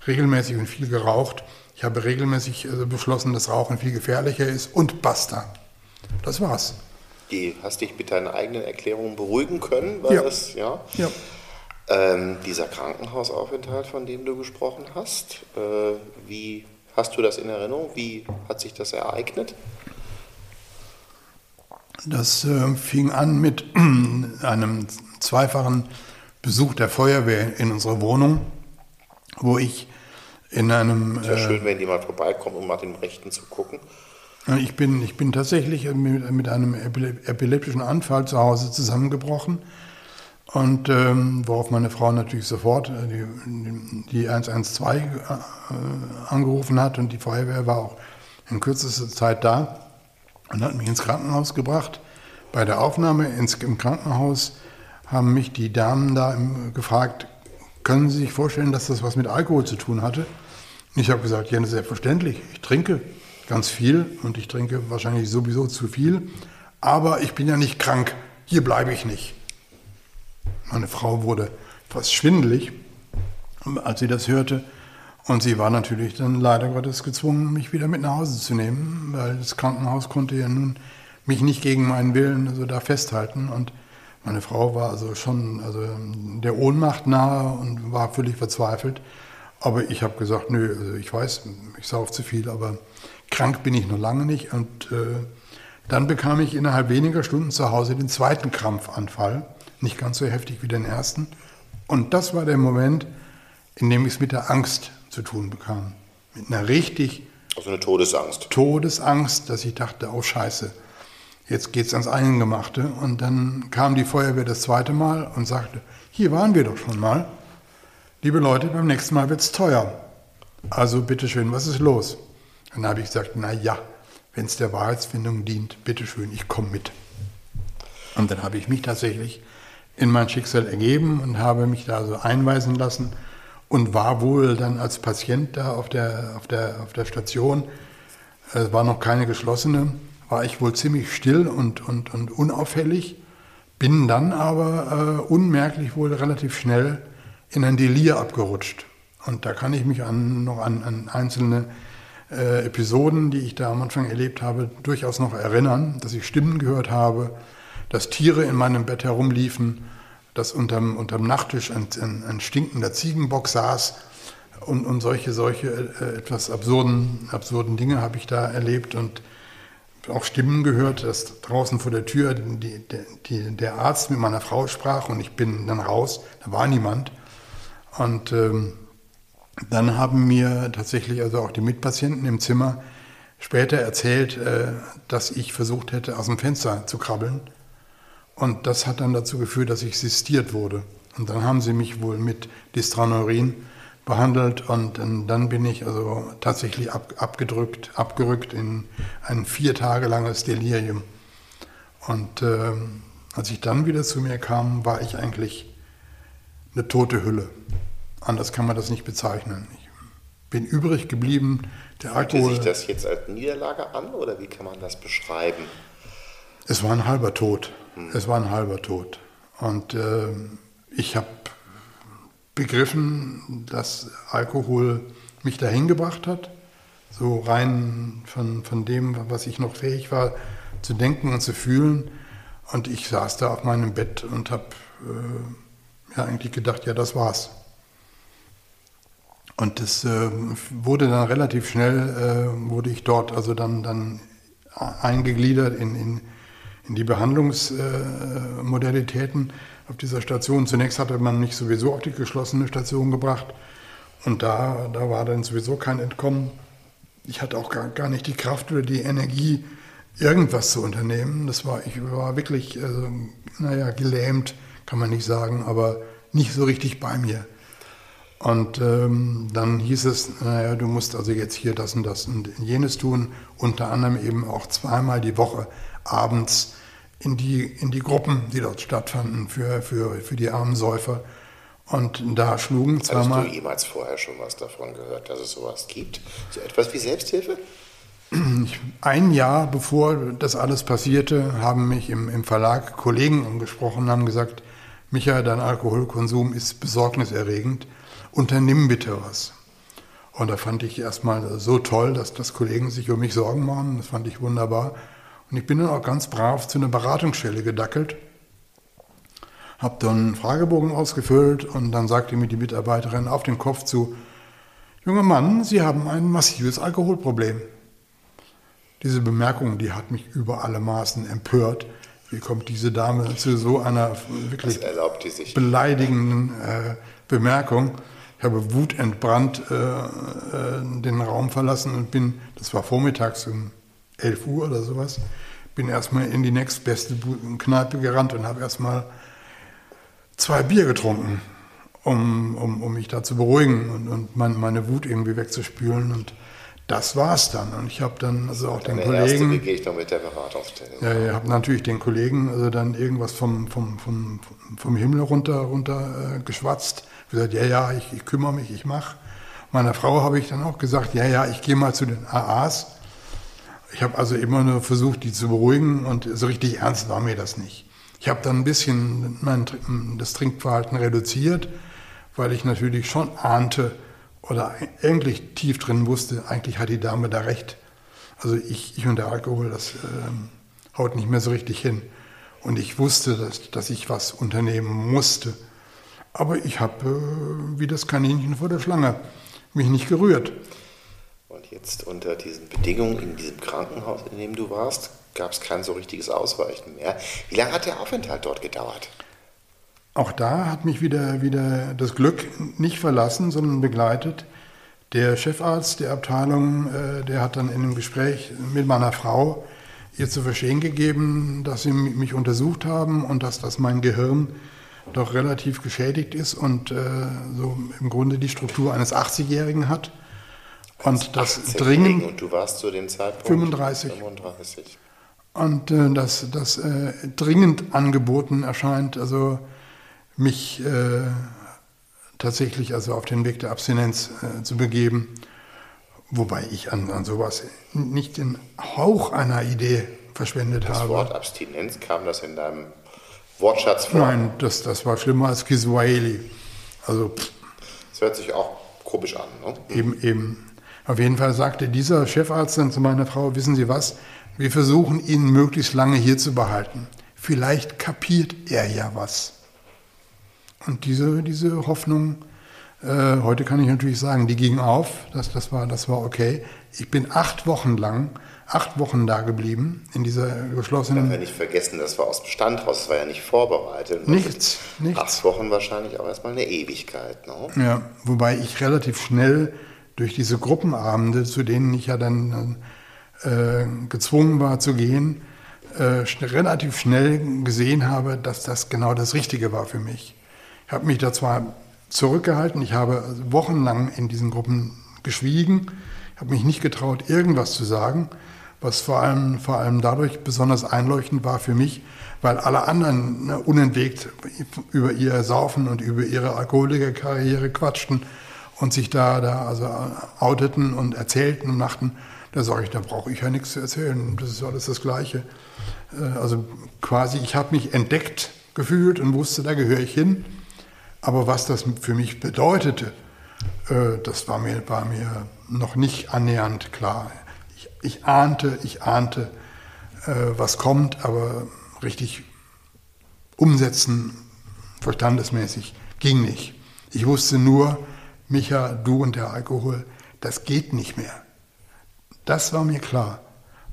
regelmäßig und viel geraucht. Ich habe regelmäßig also beschlossen, dass Rauchen viel gefährlicher ist und basta. Das war's. Die, hast dich mit deinen eigenen Erklärungen beruhigen können? War ja. Das, ja? ja. Ähm, dieser Krankenhausaufenthalt, von dem du gesprochen hast, äh, wie hast du das in Erinnerung? Wie hat sich das ereignet? Das äh, fing an mit einem zweifachen Besuch der Feuerwehr in unserer Wohnung, wo ich in einem. Es wäre äh, schön, wenn die mal vorbeikommen, um mal den Rechten zu gucken. Ich bin, ich bin tatsächlich mit, mit einem epileptischen Anfall zu Hause zusammengebrochen. Und ähm, worauf meine Frau natürlich sofort äh, die, die 112 äh, angerufen hat und die Feuerwehr war auch in kürzester Zeit da und hat mich ins Krankenhaus gebracht. Bei der Aufnahme ins, im Krankenhaus haben mich die Damen da im, gefragt, können Sie sich vorstellen, dass das was mit Alkohol zu tun hatte? Ich habe gesagt, ja, selbstverständlich. Ich trinke ganz viel und ich trinke wahrscheinlich sowieso zu viel, aber ich bin ja nicht krank. Hier bleibe ich nicht. Meine Frau wurde fast schwindelig, als sie das hörte. Und sie war natürlich dann leider Gottes gezwungen, mich wieder mit nach Hause zu nehmen, weil das Krankenhaus konnte ja nun mich nicht gegen meinen Willen also da festhalten. Und meine Frau war also schon also der Ohnmacht nahe und war völlig verzweifelt. Aber ich habe gesagt, nö, also ich weiß, ich sauf zu viel, aber krank bin ich noch lange nicht. Und äh, dann bekam ich innerhalb weniger Stunden zu Hause den zweiten Krampfanfall, nicht ganz so heftig wie den ersten. Und das war der Moment, in dem ich es mit der Angst zu tun bekam. Mit einer richtig... Also eine Todesangst. Todesangst, dass ich dachte, oh Scheiße, jetzt geht es ans Eingemachte. Und dann kam die Feuerwehr das zweite Mal und sagte, hier waren wir doch schon mal. Liebe Leute, beim nächsten Mal wird es teuer. Also bitteschön, was ist los? Dann habe ich gesagt, na ja, wenn es der Wahrheitsfindung dient, bitteschön, ich komme mit. Und dann habe ich mich tatsächlich in mein Schicksal ergeben und habe mich da so einweisen lassen und war wohl dann als Patient da auf der, auf der, auf der Station, es war noch keine geschlossene, war ich wohl ziemlich still und, und, und unauffällig, bin dann aber äh, unmerklich wohl relativ schnell in ein Delir abgerutscht. Und da kann ich mich an, noch an, an einzelne äh, Episoden, die ich da am Anfang erlebt habe, durchaus noch erinnern, dass ich Stimmen gehört habe, dass Tiere in meinem Bett herumliefen, dass unterm, unterm Nachttisch ein, ein, ein stinkender Ziegenbock saß und, und solche, solche äh, etwas absurden, absurden Dinge habe ich da erlebt und auch Stimmen gehört, dass draußen vor der Tür die, die, der Arzt mit meiner Frau sprach und ich bin dann raus, da war niemand. Und ähm, dann haben mir tatsächlich also auch die Mitpatienten im Zimmer später erzählt, äh, dass ich versucht hätte, aus dem Fenster zu krabbeln. Und das hat dann dazu geführt, dass ich sistiert wurde. Und dann haben sie mich wohl mit Distraneurin behandelt und dann bin ich also tatsächlich ab, abgedrückt, abgerückt in ein vier Tage langes Delirium. Und äh, als ich dann wieder zu mir kam, war ich eigentlich eine tote Hülle. Anders kann man das nicht bezeichnen. Ich bin übrig geblieben. Der Alkohol. Fühlte sich das jetzt als Niederlage an oder wie kann man das beschreiben? Es war ein halber Tod. Hm. Es war ein halber Tod. Und äh, ich habe begriffen, dass Alkohol mich dahin gebracht hat. So rein von, von dem, was ich noch fähig war zu denken und zu fühlen. Und ich saß da auf meinem Bett und habe äh, ja eigentlich gedacht, ja, das war's. Und das äh, wurde dann relativ schnell, äh, wurde ich dort also dann, dann eingegliedert in, in, in die Behandlungsmodalitäten auf dieser Station. Zunächst hatte man mich sowieso auf die geschlossene Station gebracht Und da, da war dann sowieso kein Entkommen. Ich hatte auch gar, gar nicht die Kraft oder die Energie, irgendwas zu unternehmen. Das war, ich war wirklich, also, naja, gelähmt, kann man nicht sagen, aber nicht so richtig bei mir. Und ähm, dann hieß es, naja, du musst also jetzt hier das und das und jenes tun, unter anderem eben auch zweimal die Woche abends in die, in die Gruppen, die dort stattfanden, für, für, für die armen Säufer. Und da schlugen zweimal. Hast du jemals vorher schon was davon gehört, dass es sowas gibt? So etwas wie Selbsthilfe? Ein Jahr bevor das alles passierte, haben mich im, im Verlag Kollegen angesprochen und haben gesagt, Michael, dein Alkoholkonsum ist besorgniserregend unternimm bitte was. Und da fand ich erstmal so toll, dass das Kollegen sich um mich Sorgen machen. Das fand ich wunderbar. Und ich bin dann auch ganz brav zu einer Beratungsstelle gedackelt, habe dann einen Fragebogen ausgefüllt und dann sagte mir die Mitarbeiterin auf den Kopf zu, junger Mann, Sie haben ein massives Alkoholproblem. Diese Bemerkung, die hat mich über alle Maßen empört. Wie kommt diese Dame zu so einer wirklich beleidigenden äh, Bemerkung? Ich habe wutentbrannt äh, äh, den Raum verlassen und bin, das war vormittags um 11 Uhr oder sowas, bin erstmal in die nächstbeste Kneipe gerannt und habe erstmal zwei Bier getrunken, um, um, um mich da zu beruhigen und, und mein, meine Wut irgendwie wegzuspülen. Und das war's dann. Und ich habe dann also auch den Kollegen. Erste Begegnung mit der Beratungsstelle. Ja, ich habe natürlich den Kollegen also dann irgendwas vom, vom, vom, vom Himmel runter, runter äh, geschwatzt gesagt, ja, ja, ich, ich kümmere mich, ich mache. Meiner Frau habe ich dann auch gesagt, ja, ja, ich gehe mal zu den AAs. Ich habe also immer nur versucht, die zu beruhigen und so richtig ernst war mir das nicht. Ich habe dann ein bisschen mein, das Trinkverhalten reduziert, weil ich natürlich schon ahnte oder eigentlich tief drin wusste, eigentlich hat die Dame da recht. Also ich, ich und der Alkohol, das äh, haut nicht mehr so richtig hin. Und ich wusste, dass, dass ich was unternehmen musste. Aber ich habe, äh, wie das Kaninchen vor der Schlange, mich nicht gerührt. Jetzt unter diesen Bedingungen in diesem Krankenhaus, in dem du warst, gab es kein so richtiges Ausweichen mehr. Wie lange hat der Aufenthalt dort gedauert? Auch da hat mich wieder, wieder das Glück nicht verlassen, sondern begleitet. Der Chefarzt der Abteilung, äh, der hat dann in einem Gespräch mit meiner Frau ihr zu verstehen gegeben, dass sie mich untersucht haben und dass das mein Gehirn doch relativ geschädigt ist und äh, so im Grunde die Struktur eines 80-Jährigen hat. Und das dringend. Und du warst zu dem Zeitpunkt 35. 35. Und äh, das, das äh, dringend angeboten erscheint, also mich äh, tatsächlich also auf den Weg der Abstinenz äh, zu begeben. Wobei ich an, an sowas nicht den Hauch einer Idee verschwendet das habe. Das Wort Abstinenz kam das in deinem Wortschatz vor? Nein, das, das war schlimmer als Kiswahili. Also, das hört sich auch komisch an. Ne? Eben, eben. Auf jeden Fall sagte dieser Chefarzt dann zu meiner Frau, wissen Sie was, wir versuchen ihn möglichst lange hier zu behalten. Vielleicht kapiert er ja was. Und diese, diese Hoffnung, äh, heute kann ich natürlich sagen, die ging auf, das, das, war, das war okay. Ich bin acht Wochen lang acht Wochen da geblieben in dieser geschlossenen. Darf ja nicht vergessen, das war aus dem Standhaus, das war ja nicht vorbereitet. Nichts, nichts. Acht Wochen wahrscheinlich auch erstmal eine Ewigkeit. Ne? Ja, wobei ich relativ schnell durch diese Gruppenabende, zu denen ich ja dann äh, gezwungen war zu gehen, äh, relativ schnell gesehen habe, dass das genau das Richtige war für mich. Ich habe mich da zwar zurückgehalten, ich habe wochenlang in diesen Gruppen geschwiegen, habe mich nicht getraut, irgendwas zu sagen, was vor allem, vor allem dadurch besonders einleuchtend war für mich, weil alle anderen ne, unentwegt über ihr Saufen und über ihre Alkoholikerkarriere quatschten und sich da, da also outeten und erzählten und machten. Da sage ich, da brauche ich ja nichts zu erzählen. Das ist alles das Gleiche. Äh, also quasi, ich habe mich entdeckt gefühlt und wusste, da gehöre ich hin. Aber was das für mich bedeutete, äh, das war mir, war mir noch nicht annähernd klar ich ahnte, ich ahnte, äh, was kommt, aber richtig umsetzen, verstandesmäßig, ging nicht. Ich wusste nur, Micha, du und der Alkohol, das geht nicht mehr. Das war mir klar.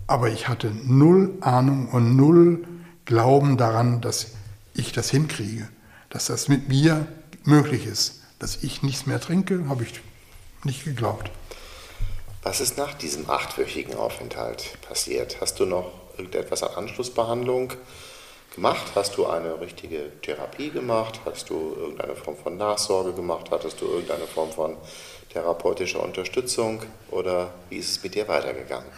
Aber ich hatte null Ahnung und null Glauben daran, dass ich das hinkriege, dass das mit mir möglich ist. Dass ich nichts mehr trinke, habe ich nicht geglaubt. Was ist nach diesem achtwöchigen Aufenthalt passiert? Hast du noch irgendetwas an Anschlussbehandlung gemacht? Hast du eine richtige Therapie gemacht? Hast du irgendeine Form von Nachsorge gemacht? Hattest du irgendeine Form von therapeutischer Unterstützung oder wie ist es mit dir weitergegangen?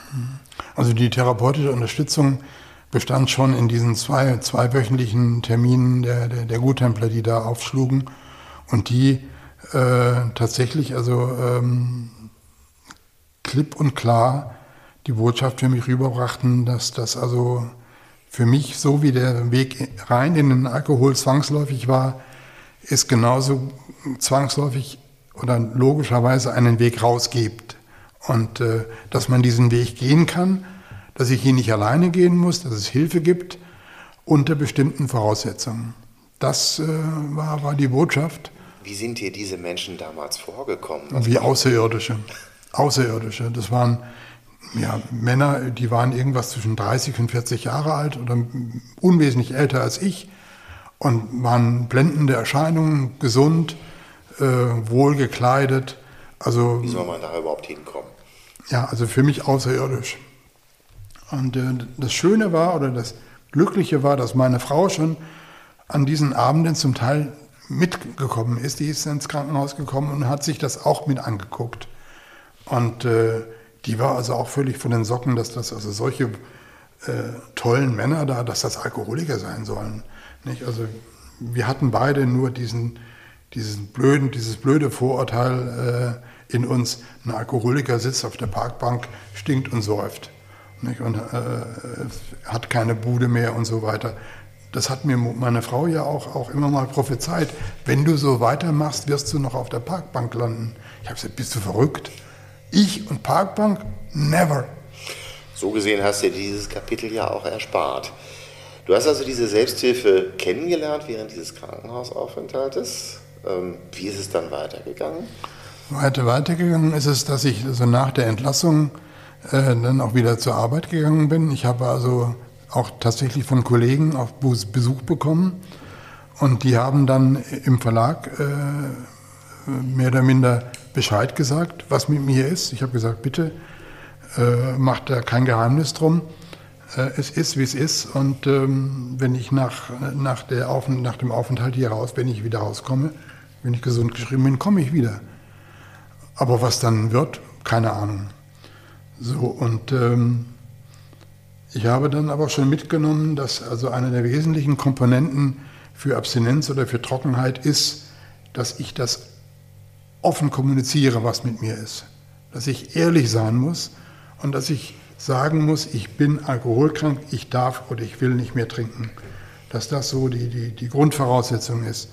Also die therapeutische Unterstützung bestand schon in diesen zwei, zweiwöchentlichen Terminen der, der, der Guttempler, die da aufschlugen und die äh, tatsächlich also ähm, klipp und klar die Botschaft für mich rüberbrachten, dass das also für mich, so wie der Weg rein in den Alkohol zwangsläufig war, ist genauso zwangsläufig oder logischerweise einen Weg rausgibt. Und äh, dass man diesen Weg gehen kann, dass ich ihn nicht alleine gehen muss, dass es Hilfe gibt unter bestimmten Voraussetzungen. Das äh, war, war die Botschaft. Wie sind dir diese Menschen damals vorgekommen? Wie Außerirdische. Außerirdische. Das waren ja, Männer, die waren irgendwas zwischen 30 und 40 Jahre alt oder unwesentlich älter als ich und waren blendende Erscheinungen, gesund, äh, wohl gekleidet. Also, Wie soll man da überhaupt hinkommen? Ja, also für mich außerirdisch. Und äh, das Schöne war oder das Glückliche war, dass meine Frau schon an diesen Abenden zum Teil mitgekommen ist. Die ist ins Krankenhaus gekommen und hat sich das auch mit angeguckt. Und äh, die war also auch völlig von den Socken, dass das also solche äh, tollen Männer da, dass das Alkoholiker sein sollen. Nicht? Also wir hatten beide nur diesen, diesen blöden, dieses blöde Vorurteil äh, in uns, ein Alkoholiker sitzt auf der Parkbank, stinkt und säuft nicht? und äh, hat keine Bude mehr und so weiter. Das hat mir meine Frau ja auch, auch immer mal prophezeit. Wenn du so weitermachst, wirst du noch auf der Parkbank landen. Ich habe gesagt, bist du verrückt? Ich und Parkbank? Never. So gesehen hast du dir dieses Kapitel ja auch erspart. Du hast also diese Selbsthilfe kennengelernt während dieses Krankenhausaufenthaltes. Ähm, wie ist es dann weitergegangen? Weiter weitergegangen ist es, dass ich also nach der Entlassung äh, dann auch wieder zur Arbeit gegangen bin. Ich habe also auch tatsächlich von Kollegen auch Besuch bekommen und die haben dann im Verlag äh, mehr oder minder Bescheid gesagt, was mit mir ist. Ich habe gesagt, bitte äh, macht da kein Geheimnis drum. Äh, es ist, wie es ist. Und ähm, wenn ich nach, nach, der Auf nach dem Aufenthalt hier raus, wenn ich wieder rauskomme, wenn ich gesund geschrieben bin, komme ich wieder. Aber was dann wird, keine Ahnung. So, und ähm, ich habe dann aber schon mitgenommen, dass also eine der wesentlichen Komponenten für Abstinenz oder für Trockenheit ist, dass ich das offen kommuniziere, was mit mir ist. Dass ich ehrlich sein muss und dass ich sagen muss, ich bin alkoholkrank, ich darf oder ich will nicht mehr trinken. Dass das so die, die, die Grundvoraussetzung ist.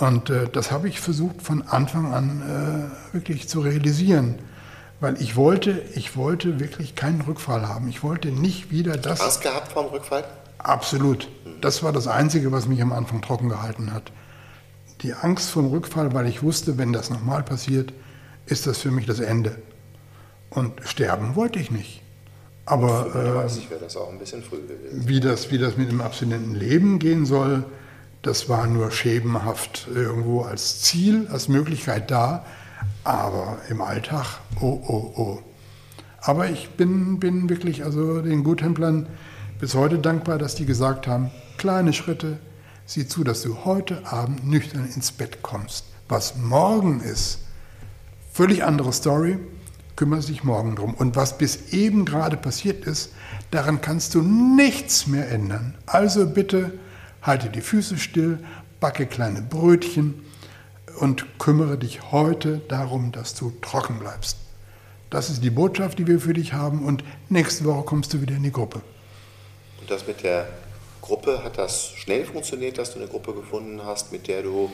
Und äh, das habe ich versucht von Anfang an äh, wirklich zu realisieren. Weil ich wollte, ich wollte wirklich keinen Rückfall haben. Ich wollte nicht wieder das. Angst gehabt vor dem Rückfall? Absolut. Das war das Einzige, was mich am Anfang trocken gehalten hat die Angst vor dem Rückfall, weil ich wusste, wenn das nochmal passiert, ist das für mich das Ende. Und sterben wollte ich nicht. Aber äh, wäre das auch ein bisschen früh gewesen. Wie das, wie das mit dem abstinenten Leben gehen soll, das war nur schemenhaft irgendwo als Ziel, als Möglichkeit da. Aber im Alltag, oh, oh, oh. Aber ich bin, bin wirklich also den Guttemplern bis heute dankbar, dass die gesagt haben, kleine Schritte, sieh zu, dass du heute Abend nüchtern ins Bett kommst. Was morgen ist, völlig andere Story, kümmere dich morgen drum. Und was bis eben gerade passiert ist, daran kannst du nichts mehr ändern. Also bitte halte die Füße still, backe kleine Brötchen und kümmere dich heute darum, dass du trocken bleibst. Das ist die Botschaft, die wir für dich haben und nächste Woche kommst du wieder in die Gruppe. Und das mit der Gruppe, hat das schnell funktioniert, dass du eine Gruppe gefunden hast, mit der du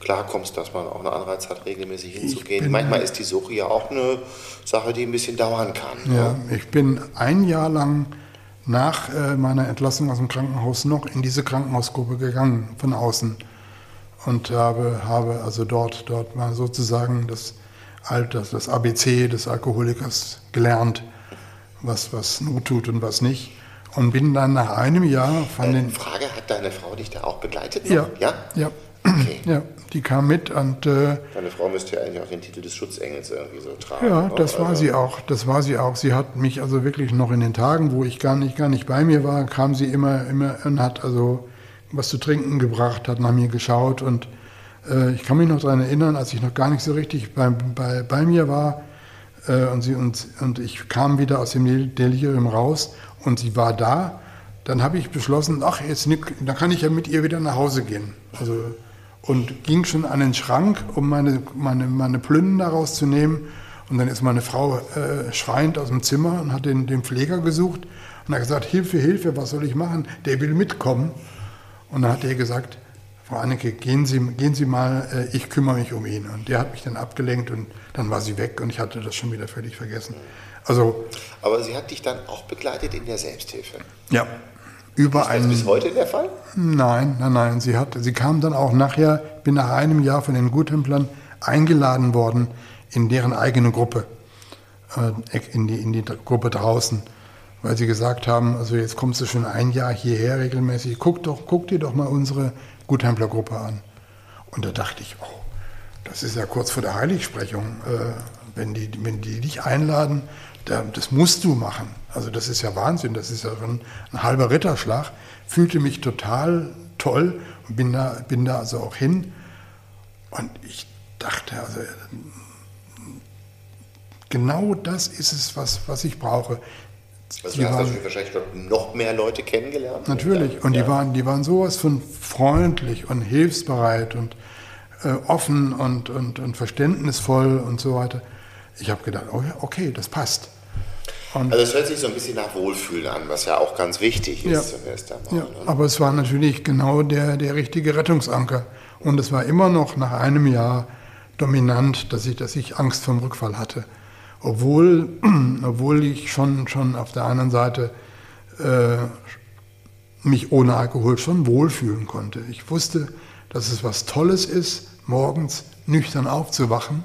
klarkommst, dass man auch einen Anreiz hat, regelmäßig hinzugehen. Manchmal ist die Suche ja auch eine Sache, die ein bisschen dauern kann. Ja, ne? ich bin ein Jahr lang nach äh, meiner Entlassung aus dem Krankenhaus noch in diese Krankenhausgruppe gegangen, von außen. Und habe, habe also dort, dort mal sozusagen das, das, das ABC des Alkoholikers gelernt, was, was Not tut und was nicht und bin dann nach einem Jahr von äh, den. Frage, hat deine Frau dich da auch begleitet? Ja. Ja? ja. Okay. Ja, die kam mit und. Äh, Deine Frau müsste ja eigentlich auch den Titel des Schutzengels irgendwie so tragen. Ja, das war also. sie auch. Das war sie auch. Sie hat mich also wirklich noch in den Tagen, wo ich gar nicht, gar nicht bei mir war, kam sie immer, immer und hat also was zu trinken gebracht, hat nach mir geschaut und äh, ich kann mich noch daran erinnern, als ich noch gar nicht so richtig bei, bei, bei mir war äh, und, sie, und, und ich kam wieder aus dem Delirium raus und sie war da, dann habe ich beschlossen, ach, jetzt dann kann ich ja mit ihr wieder nach Hause gehen. Also, und ging schon an den Schrank, um meine, meine, meine Plünnen daraus zu nehmen. Und dann ist meine Frau äh, schreiend aus dem Zimmer und hat den, den Pfleger gesucht und hat gesagt, Hilfe, Hilfe, was soll ich machen? Der will mitkommen. Und dann hat er gesagt, Frau Anneke, gehen Sie, gehen Sie mal, äh, ich kümmere mich um ihn. Und der hat mich dann abgelenkt und dann war sie weg und ich hatte das schon wieder völlig vergessen. Also, Aber sie hat dich dann auch begleitet in der Selbsthilfe? Ja. Über ist das einen, bis heute der Fall? Nein, nein, nein. Sie, hat, sie kam dann auch nachher, bin nach einem Jahr von den Guttemplern eingeladen worden in deren eigene Gruppe, äh, in, die, in die Gruppe draußen weil sie gesagt haben, also jetzt kommst du schon ein Jahr hierher regelmäßig, guck, doch, guck dir doch mal unsere Gutheimpler-Gruppe an. Und da dachte ich, oh, das ist ja kurz vor der Heiligsprechung. Äh, wenn, die, wenn die dich einladen, da, das musst du machen. Also das ist ja Wahnsinn, das ist ja ein, ein halber Ritterschlag. Fühlte mich total toll und bin da, bin da also auch hin. Und ich dachte, also genau das ist es, was, was ich brauche. Also du hast waren, wahrscheinlich noch mehr Leute kennengelernt. Natürlich. Und ja. die, waren, die waren sowas von freundlich und hilfsbereit und äh, offen und, und, und verständnisvoll und so weiter. Ich habe gedacht, oh ja, okay, das passt. Und also es hört sich so ein bisschen nach Wohlfühlen an, was ja auch ganz wichtig ist ja, zunächst einmal. Ja, ne? aber es war natürlich genau der, der richtige Rettungsanker. Und es war immer noch nach einem Jahr dominant, dass ich, dass ich Angst vor dem Rückfall hatte obwohl, obwohl ich schon, schon auf der anderen Seite äh, mich ohne Alkohol schon wohlfühlen konnte. Ich wusste, dass es was Tolles ist, morgens nüchtern aufzuwachen,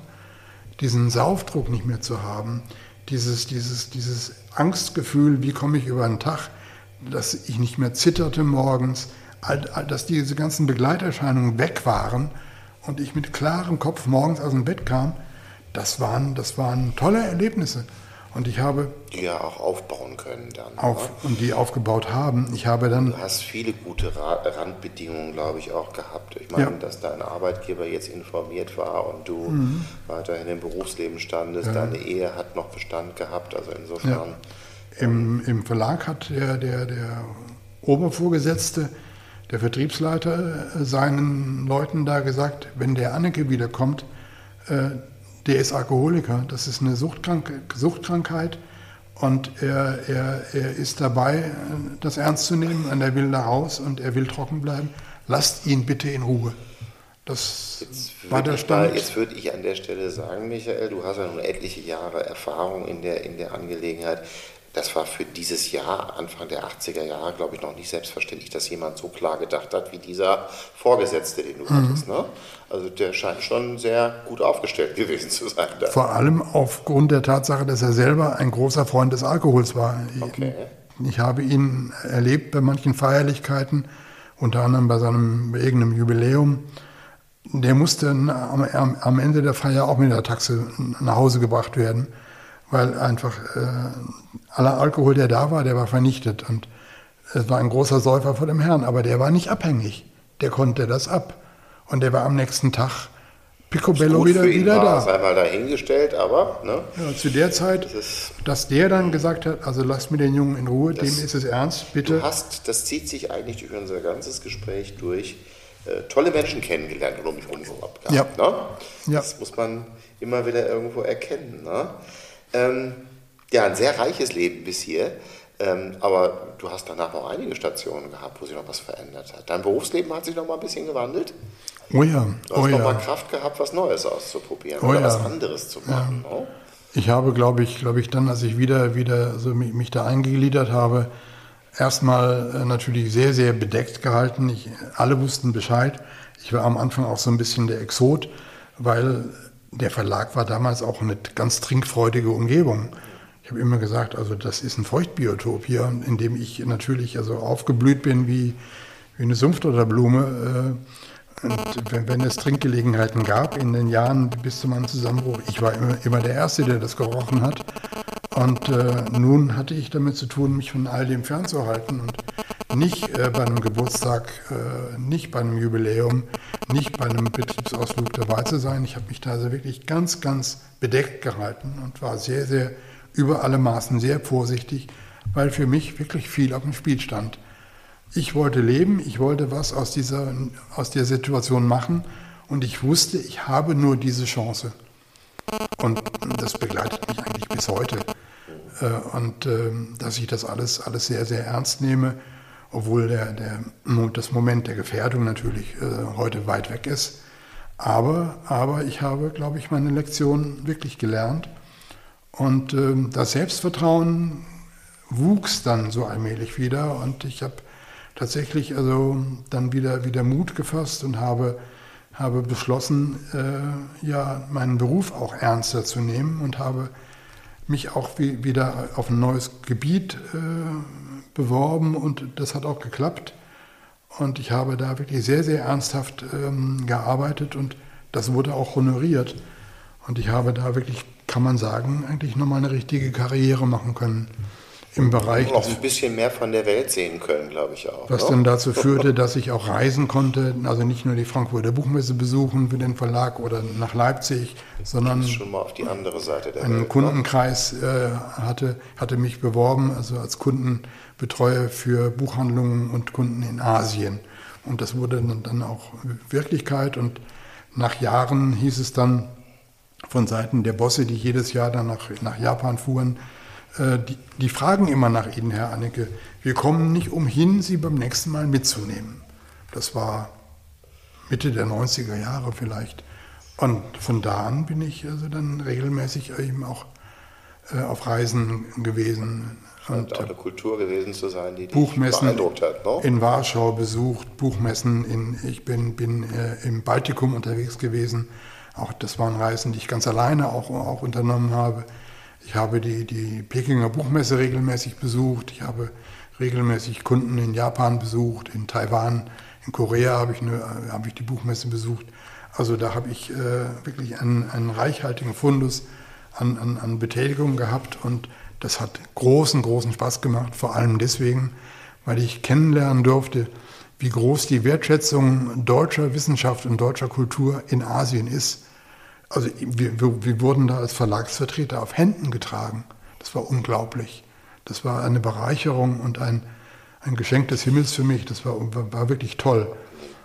diesen Saufdruck nicht mehr zu haben, dieses, dieses, dieses Angstgefühl, wie komme ich über den Tag, dass ich nicht mehr zitterte morgens, dass diese ganzen Begleiterscheinungen weg waren und ich mit klarem Kopf morgens aus dem Bett kam das waren, das waren tolle Erlebnisse. Und ich habe. Die ja auch aufbauen können dann. Auf? Und die aufgebaut haben. Ich habe dann. Du hast viele gute Randbedingungen, glaube ich, auch gehabt. Ich meine, ja. dass dein Arbeitgeber jetzt informiert war und du mhm. weiterhin im Berufsleben standest. Ja. Deine Ehe hat noch Bestand gehabt. Also insofern. Ja. Im, Im Verlag hat der, der, der Obervorgesetzte, der Vertriebsleiter, äh, seinen Leuten da gesagt, wenn der Anneke wiederkommt, äh, der ist Alkoholiker, das ist eine Suchtkrank Suchtkrankheit und er, er, er ist dabei, das ernst zu nehmen und er will da raus und er will trocken bleiben. Lasst ihn bitte in Ruhe. Das war der Stand. Mal, jetzt würde ich an der Stelle sagen, Michael, du hast ja nun etliche Jahre Erfahrung in der, in der Angelegenheit das war für dieses Jahr, Anfang der 80er Jahre, glaube ich, noch nicht selbstverständlich, dass jemand so klar gedacht hat wie dieser Vorgesetzte, den du mhm. hattest. Ne? Also der scheint schon sehr gut aufgestellt gewesen zu sein. Da. Vor allem aufgrund der Tatsache, dass er selber ein großer Freund des Alkohols war. Okay. Ich habe ihn erlebt bei manchen Feierlichkeiten, unter anderem bei seinem irgendeinem Jubiläum. Der musste am, am Ende der Feier auch mit der Taxe nach Hause gebracht werden weil einfach äh, aller Alkohol, der da war, der war vernichtet. Und es war ein großer Säufer vor dem Herrn, aber der war nicht abhängig. Der konnte das ab. Und der war am nächsten Tag Picobello wieder, wieder war, da. Sei mal dahingestellt, aber. Ne? Ja, zu der Zeit, das dass der dann gesagt hat, also lasst mir den Jungen in Ruhe, das, dem ist es ernst, bitte. Du hast, das zieht sich eigentlich durch unser ganzes Gespräch durch, äh, tolle Menschen kennengelernt und um mich herum gehabt. Ja. Ne? ja. Das muss man immer wieder irgendwo erkennen. Ne? Ähm, ja, ein sehr reiches Leben bis hier. Ähm, aber du hast danach noch einige Stationen gehabt, wo sich noch was verändert hat. Dein Berufsleben hat sich noch mal ein bisschen gewandelt. Oh ja. Du hast oh noch ja. mal Kraft gehabt, was Neues auszuprobieren oh oder ja. was anderes zu machen. Ja. Ne? Ich habe, glaube ich, glaube ich, dann, als ich wieder, wieder so mich, mich da eingegliedert habe, erstmal äh, natürlich sehr, sehr bedeckt gehalten. Ich, alle wussten Bescheid. Ich war am Anfang auch so ein bisschen der Exot, weil der Verlag war damals auch eine ganz trinkfreudige Umgebung. Ich habe immer gesagt, also das ist ein Feuchtbiotop hier, in dem ich natürlich also aufgeblüht bin wie, wie eine Sumpfdotterblume. und wenn, wenn, es Trinkgelegenheiten gab in den Jahren bis zu meinem Zusammenbruch, ich war immer, immer der Erste, der das gerochen hat. Und äh, nun hatte ich damit zu tun, mich von all dem fernzuhalten und nicht äh, bei einem Geburtstag, äh, nicht bei einem Jubiläum, nicht bei einem Betriebsausflug dabei zu sein. Ich habe mich da also wirklich ganz, ganz bedeckt gehalten und war sehr, sehr über alle Maßen sehr vorsichtig, weil für mich wirklich viel auf dem Spiel stand. Ich wollte leben, ich wollte was aus dieser, aus der Situation machen und ich wusste, ich habe nur diese Chance. Und das begleitet mich eigentlich bis heute. Äh, und ähm, dass ich das alles, alles sehr, sehr ernst nehme, obwohl der, der, das Moment der Gefährdung natürlich äh, heute weit weg ist. Aber, aber ich habe, glaube ich, meine Lektion wirklich gelernt. Und ähm, das Selbstvertrauen wuchs dann so allmählich wieder. Und ich habe tatsächlich also dann wieder, wieder Mut gefasst und habe habe beschlossen, äh, ja, meinen Beruf auch ernster zu nehmen und habe mich auch wie, wieder auf ein neues Gebiet äh, beworben und das hat auch geklappt. Und ich habe da wirklich sehr, sehr ernsthaft ähm, gearbeitet und das wurde auch honoriert. Und ich habe da wirklich, kann man sagen, eigentlich nochmal eine richtige Karriere machen können im Bereich. Auch ein bisschen mehr von der Welt sehen können, glaube ich auch. Was ne? dann dazu führte, dass ich auch reisen konnte, also nicht nur die Frankfurter Buchmesse besuchen für den Verlag oder nach Leipzig, sondern schon mal auf die andere Seite der einen Welt, ne? Kundenkreis äh, hatte, hatte mich beworben, also als Kundenbetreuer für Buchhandlungen und Kunden in Asien. Und das wurde dann auch Wirklichkeit und nach Jahren hieß es dann von Seiten der Bosse, die jedes Jahr dann nach, nach Japan fuhren, die, die, fragen immer nach Ihnen, Herr Anneke. Wir kommen nicht umhin, Sie beim nächsten Mal mitzunehmen. Das war Mitte der 90er Jahre vielleicht. Und von da an bin ich also dann regelmäßig eben auch äh, auf Reisen gewesen. Und auch eine Kultur gewesen zu sein, die Buchmessen beeindruckt hat. No? In Warschau besucht, Buchmessen, in, ich bin, bin äh, im Baltikum unterwegs gewesen. Auch das waren Reisen, die ich ganz alleine auch, auch unternommen habe. Ich habe die, die Pekinger Buchmesse regelmäßig besucht. Ich habe regelmäßig Kunden in Japan besucht, in Taiwan, in Korea habe ich, eine, habe ich die Buchmesse besucht. Also da habe ich äh, wirklich einen, einen reichhaltigen Fundus an, an, an Betätigung gehabt und das hat großen, großen Spaß gemacht. Vor allem deswegen, weil ich kennenlernen durfte, wie groß die Wertschätzung deutscher Wissenschaft und deutscher Kultur in Asien ist. Also wir, wir, wurden da als Verlagsvertreter auf Händen getragen. Das war unglaublich. Das war eine Bereicherung und ein, ein Geschenk des Himmels für mich. Das war, war wirklich toll.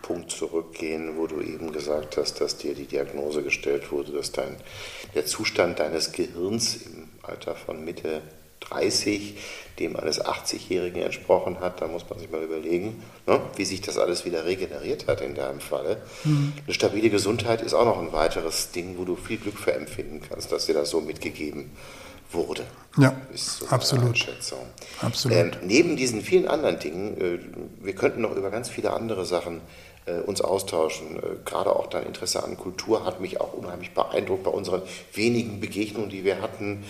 Punkt zurückgehen, wo du eben gesagt hast, dass dir die Diagnose gestellt wurde, dass dein, der Zustand deines Gehirns im Alter von Mitte 30 dem eines 80-Jährigen entsprochen hat, da muss man sich mal überlegen, ne, wie sich das alles wieder regeneriert hat in deinem Falle. Mhm. Eine stabile Gesundheit ist auch noch ein weiteres Ding, wo du viel Glück für empfinden kannst, dass dir das so mitgegeben wurde. Ja, so absolut. absolut. Ähm, neben diesen vielen anderen Dingen, äh, wir könnten noch über ganz viele andere Sachen äh, uns austauschen. Äh, gerade auch dein Interesse an Kultur hat mich auch unheimlich beeindruckt bei unseren wenigen Begegnungen, die wir hatten.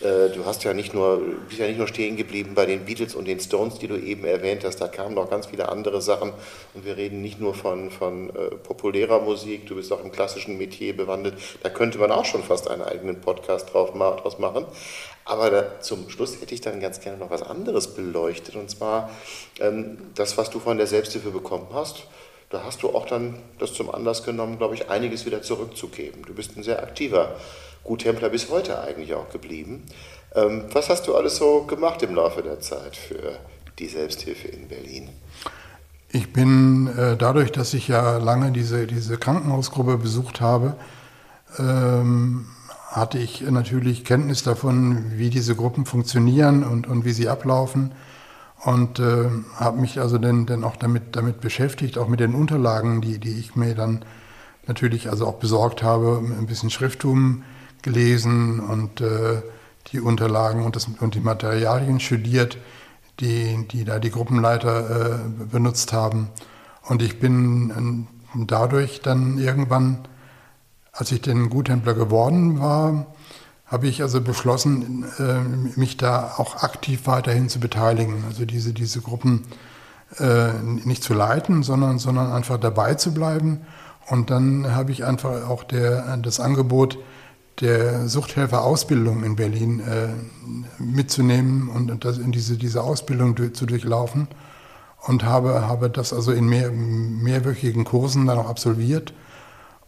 Äh, du hast ja nicht nur, bist ja nicht nur stehen geblieben bei den Beatles und den Stones, die du eben erwähnt hast, da kamen noch ganz viele andere Sachen. Und wir reden nicht nur von, von äh, populärer Musik, du bist auch im klassischen Metier bewandelt, da könnte man auch schon fast einen eigenen Podcast drauf, draus machen. Aber da, zum Schluss hätte ich dann ganz gerne noch was anderes beleuchtet. Und zwar ähm, das, was du von der Selbsthilfe bekommen hast. Da hast du auch dann das zum Anlass genommen, glaube ich, einiges wieder zurückzugeben. Du bist ein sehr aktiver Guttempler bis heute eigentlich auch geblieben. Ähm, was hast du alles so gemacht im Laufe der Zeit für die Selbsthilfe in Berlin? Ich bin äh, dadurch, dass ich ja lange diese, diese Krankenhausgruppe besucht habe, ähm, hatte ich natürlich Kenntnis davon, wie diese Gruppen funktionieren und, und wie sie ablaufen und äh, habe mich also dann, dann auch damit, damit beschäftigt, auch mit den Unterlagen, die, die ich mir dann natürlich also auch besorgt habe, ein bisschen Schrifttum gelesen und äh, die Unterlagen und, das, und die Materialien studiert, die, die da die Gruppenleiter äh, benutzt haben. Und ich bin äh, dadurch dann irgendwann, als ich den Guthändler geworden war, habe ich also beschlossen, äh, mich da auch aktiv weiterhin zu beteiligen. Also diese, diese Gruppen äh, nicht zu leiten, sondern, sondern einfach dabei zu bleiben. Und dann habe ich einfach auch der, das Angebot der Suchthelferausbildung in Berlin äh, mitzunehmen und das, in diese, diese Ausbildung zu durchlaufen und habe, habe das also in mehr, mehrwöchigen Kursen dann auch absolviert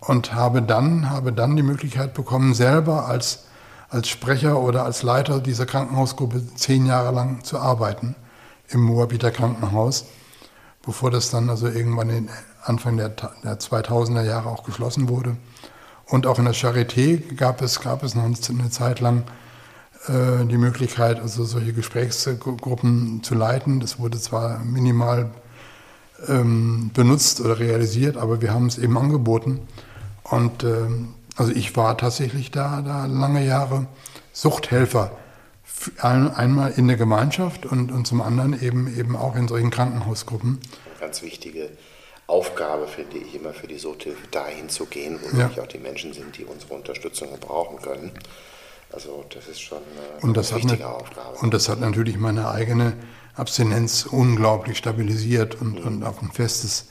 und habe dann, habe dann die Möglichkeit bekommen, selber als, als Sprecher oder als Leiter dieser Krankenhausgruppe zehn Jahre lang zu arbeiten im Moabiter Krankenhaus, bevor das dann also irgendwann in Anfang der, der 2000er Jahre auch geschlossen wurde. Und auch in der Charité gab es, gab es noch eine Zeit lang äh, die Möglichkeit, also solche Gesprächsgruppen zu leiten. Das wurde zwar minimal ähm, benutzt oder realisiert, aber wir haben es eben angeboten. Und ähm, also ich war tatsächlich da, da lange Jahre Suchthelfer. Einmal in der Gemeinschaft und, und zum anderen eben, eben auch in solchen Krankenhausgruppen. Ganz wichtige Aufgabe, finde ich, immer für die Suchthilfe, dahin zu gehen, wo ja. auch die Menschen sind, die unsere Unterstützung brauchen können. Also das ist schon eine und das wichtige hat, Aufgabe. Und das hat natürlich meine eigene Abstinenz unglaublich stabilisiert und, mhm. und auf ein festes,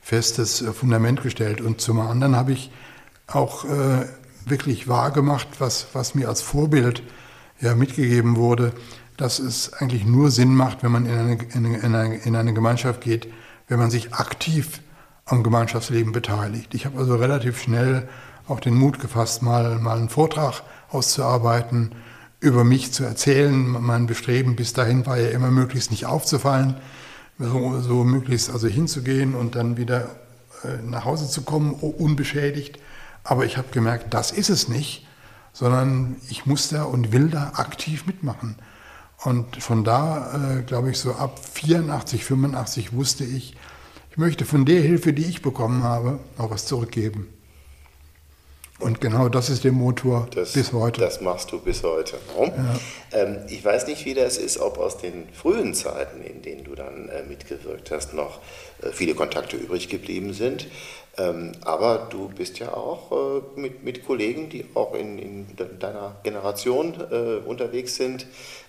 festes Fundament gestellt. Und zum anderen habe ich auch äh, wirklich wahrgemacht, was, was mir als Vorbild ja, mitgegeben wurde, dass es eigentlich nur Sinn macht, wenn man in eine, in eine, in eine Gemeinschaft geht, wenn man sich aktiv am Gemeinschaftsleben beteiligt. Ich habe also relativ schnell auch den Mut gefasst, mal, mal einen Vortrag auszuarbeiten, über mich zu erzählen. Mein Bestreben bis dahin war ja immer möglichst nicht aufzufallen, so, so möglichst also hinzugehen und dann wieder äh, nach Hause zu kommen, unbeschädigt. Aber ich habe gemerkt, das ist es nicht, sondern ich muss da und will da aktiv mitmachen. Und von da, äh, glaube ich, so ab 84, 85 wusste ich, ich möchte von der Hilfe, die ich bekommen habe, auch was zurückgeben. Und genau das ist der Motor das, bis heute. Das machst du bis heute. Ja. Ähm, ich weiß nicht, wie das ist, ob aus den frühen Zeiten, in denen du dann äh, mitgewirkt hast, noch äh, viele Kontakte übrig geblieben sind. Ähm, aber du bist ja auch äh, mit, mit Kollegen, die auch in, in deiner Generation äh, unterwegs sind,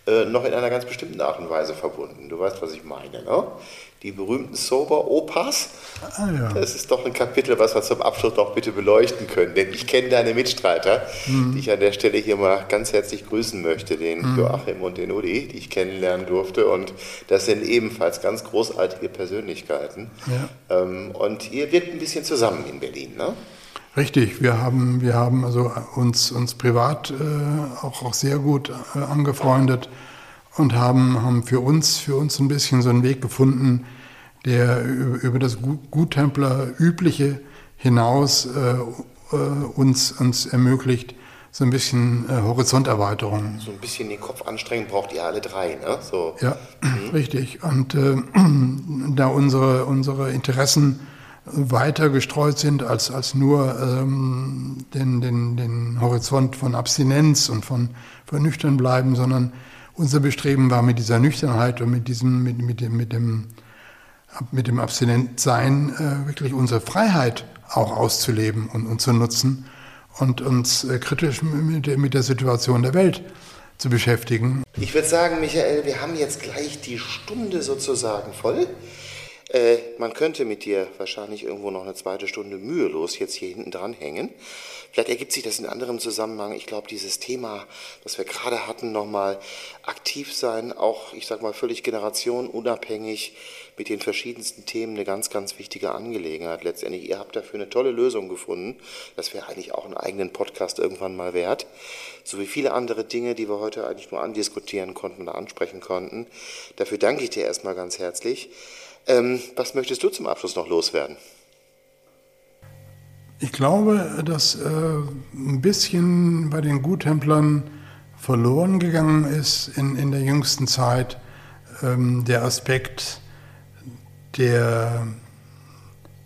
äh, noch in einer ganz bestimmten Art und Weise verbunden. Du weißt, was ich meine, ne? Die berühmten Sober-Opas. Ah, ja. Das ist doch ein Kapitel, was wir zum Abschluss noch bitte beleuchten können. Denn ich kenne deine Mitstreiter, mhm. die ich an der Stelle hier mal ganz herzlich grüßen möchte, den mhm. Joachim und den Udi, die ich kennenlernen durfte. Und das sind ebenfalls ganz großartige Persönlichkeiten. Ja. Ähm, und ihr wirkt ein bisschen zusammen in Berlin, ne? Richtig, wir haben, wir haben also uns, uns privat äh, auch, auch sehr gut äh, angefreundet und haben, haben für uns, für uns ein bisschen so einen Weg gefunden, der über das Guttempler übliche hinaus äh, äh, uns, uns ermöglicht, so ein bisschen äh, Horizonterweiterung. So ein bisschen den Kopf anstrengen braucht ihr alle drei, ne? So. Ja, mhm. richtig. Und äh, da unsere, unsere Interessen weiter gestreut sind als, als nur ähm, den, den, den Horizont von Abstinenz und von, von nüchtern bleiben, sondern unser Bestreben war mit dieser Nüchternheit und mit diesem, mit, mit dem, mit dem, mit dem Abstinentsein äh, wirklich unsere Freiheit auch auszuleben und, und zu nutzen und uns äh, kritisch mit, mit der Situation der Welt zu beschäftigen. Ich würde sagen, Michael, wir haben jetzt gleich die Stunde sozusagen voll. Äh, man könnte mit dir wahrscheinlich irgendwo noch eine zweite Stunde mühelos jetzt hier hinten dran hängen. Vielleicht ergibt sich das in anderem Zusammenhang. Ich glaube, dieses Thema, das wir gerade hatten, nochmal aktiv sein, auch, ich sag mal, völlig generationenunabhängig mit den verschiedensten Themen eine ganz, ganz wichtige Angelegenheit. Letztendlich, ihr habt dafür eine tolle Lösung gefunden. Das wäre eigentlich auch einen eigenen Podcast irgendwann mal wert. So wie viele andere Dinge, die wir heute eigentlich nur andiskutieren konnten oder ansprechen konnten. Dafür danke ich dir erstmal ganz herzlich. Ähm, was möchtest du zum Abschluss noch loswerden? Ich glaube, dass äh, ein bisschen bei den Guttemplern verloren gegangen ist in, in der jüngsten Zeit ähm, der Aspekt der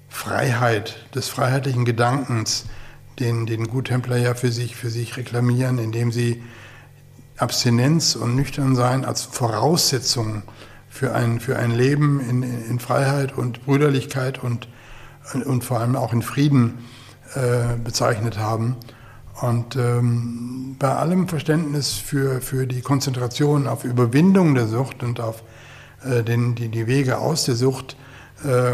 Freiheit, des freiheitlichen Gedankens, den, den Guttempler ja für sich, für sich reklamieren, indem sie Abstinenz und Nüchternsein als Voraussetzung für ein, für ein Leben in, in Freiheit und Brüderlichkeit und, und vor allem auch in Frieden äh, bezeichnet haben. Und ähm, bei allem Verständnis für, für die Konzentration auf Überwindung der Sucht und auf äh, den, die, die Wege aus der Sucht, äh,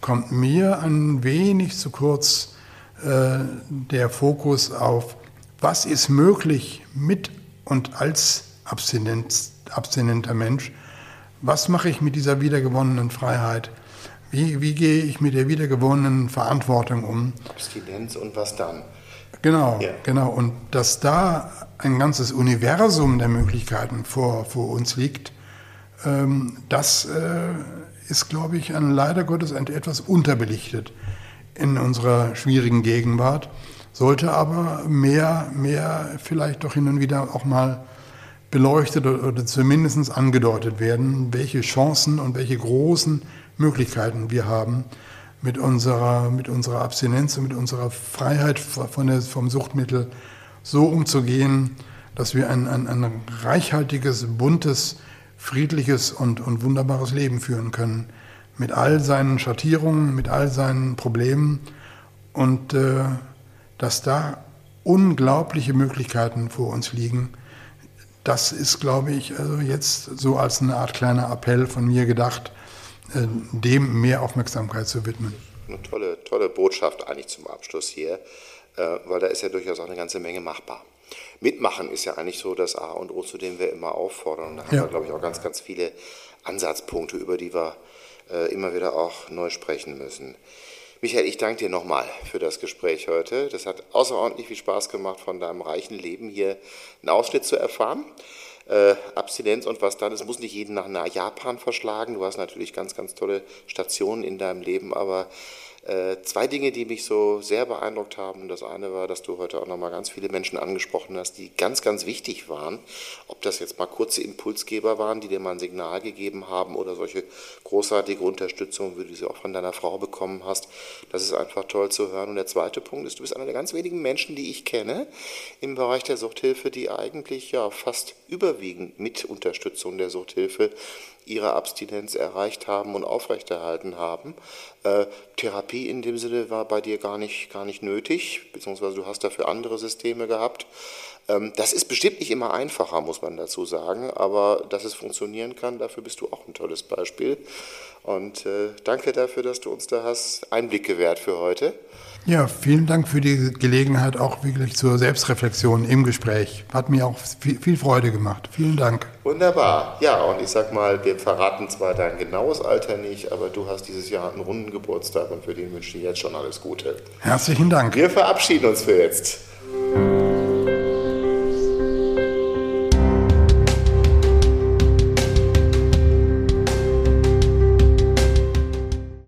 kommt mir ein wenig zu kurz äh, der Fokus auf, was ist möglich mit und als abstinenter Mensch, was mache ich mit dieser wiedergewonnenen Freiheit, wie, wie gehe ich mit der wiedergewonnenen Verantwortung um. Abstinenz und was dann? Genau, ja. genau. Und dass da ein ganzes Universum der Möglichkeiten vor, vor uns liegt, ähm, das äh, ist, glaube ich, ein, leider Gottes etwas unterbelichtet in unserer schwierigen Gegenwart, sollte aber mehr, mehr vielleicht doch hin und wieder auch mal beleuchtet oder zumindest angedeutet werden, welche Chancen und welche großen Möglichkeiten wir haben, mit unserer, mit unserer Abstinenz und mit unserer Freiheit von der, vom Suchtmittel so umzugehen, dass wir ein, ein, ein reichhaltiges, buntes, friedliches und, und wunderbares Leben führen können. Mit all seinen Schattierungen, mit all seinen Problemen und äh, dass da unglaubliche Möglichkeiten vor uns liegen. Das ist, glaube ich, also jetzt so als eine Art kleiner Appell von mir gedacht, äh, dem mehr Aufmerksamkeit zu widmen. Eine tolle, tolle Botschaft eigentlich zum Abschluss hier, äh, weil da ist ja durchaus auch eine ganze Menge machbar. Mitmachen ist ja eigentlich so das A und O, zu dem wir immer auffordern. Und da haben ja. wir, glaube ich, auch ganz, ganz viele Ansatzpunkte, über die wir äh, immer wieder auch neu sprechen müssen. Michael, ich danke dir nochmal für das Gespräch heute. Das hat außerordentlich viel Spaß gemacht, von deinem reichen Leben hier einen Ausschnitt zu erfahren äh, Abstinenz und was dann. Es muss nicht jeden nach Japan verschlagen. Du hast natürlich ganz, ganz tolle Stationen in deinem Leben, aber zwei Dinge, die mich so sehr beeindruckt haben. Das eine war, dass du heute auch nochmal ganz viele Menschen angesprochen hast, die ganz, ganz wichtig waren. Ob das jetzt mal kurze Impulsgeber waren, die dir mal ein Signal gegeben haben oder solche großartige Unterstützung, wie du sie auch von deiner Frau bekommen hast. Das ist einfach toll zu hören. Und der zweite Punkt ist, du bist einer der ganz wenigen Menschen, die ich kenne im Bereich der Suchthilfe, die eigentlich ja fast überwiegend mit Unterstützung der Suchthilfe ihre Abstinenz erreicht haben und aufrechterhalten haben. Äh, Therapie in dem Sinne war bei dir gar nicht, gar nicht nötig, beziehungsweise du hast dafür andere Systeme gehabt. Ähm, das ist bestimmt nicht immer einfacher, muss man dazu sagen, aber dass es funktionieren kann, dafür bist du auch ein tolles Beispiel. Und äh, danke dafür, dass du uns da hast Einblick gewährt für heute. Ja, vielen Dank für die Gelegenheit auch wirklich zur Selbstreflexion im Gespräch. Hat mir auch viel, viel, Freude gemacht. Vielen Dank. Wunderbar. Ja, und ich sag mal, wir verraten zwar dein genaues Alter nicht, aber du hast dieses Jahr einen runden Geburtstag und für den wünsche ich jetzt schon alles Gute. Herzlichen Dank. Wir verabschieden uns für jetzt.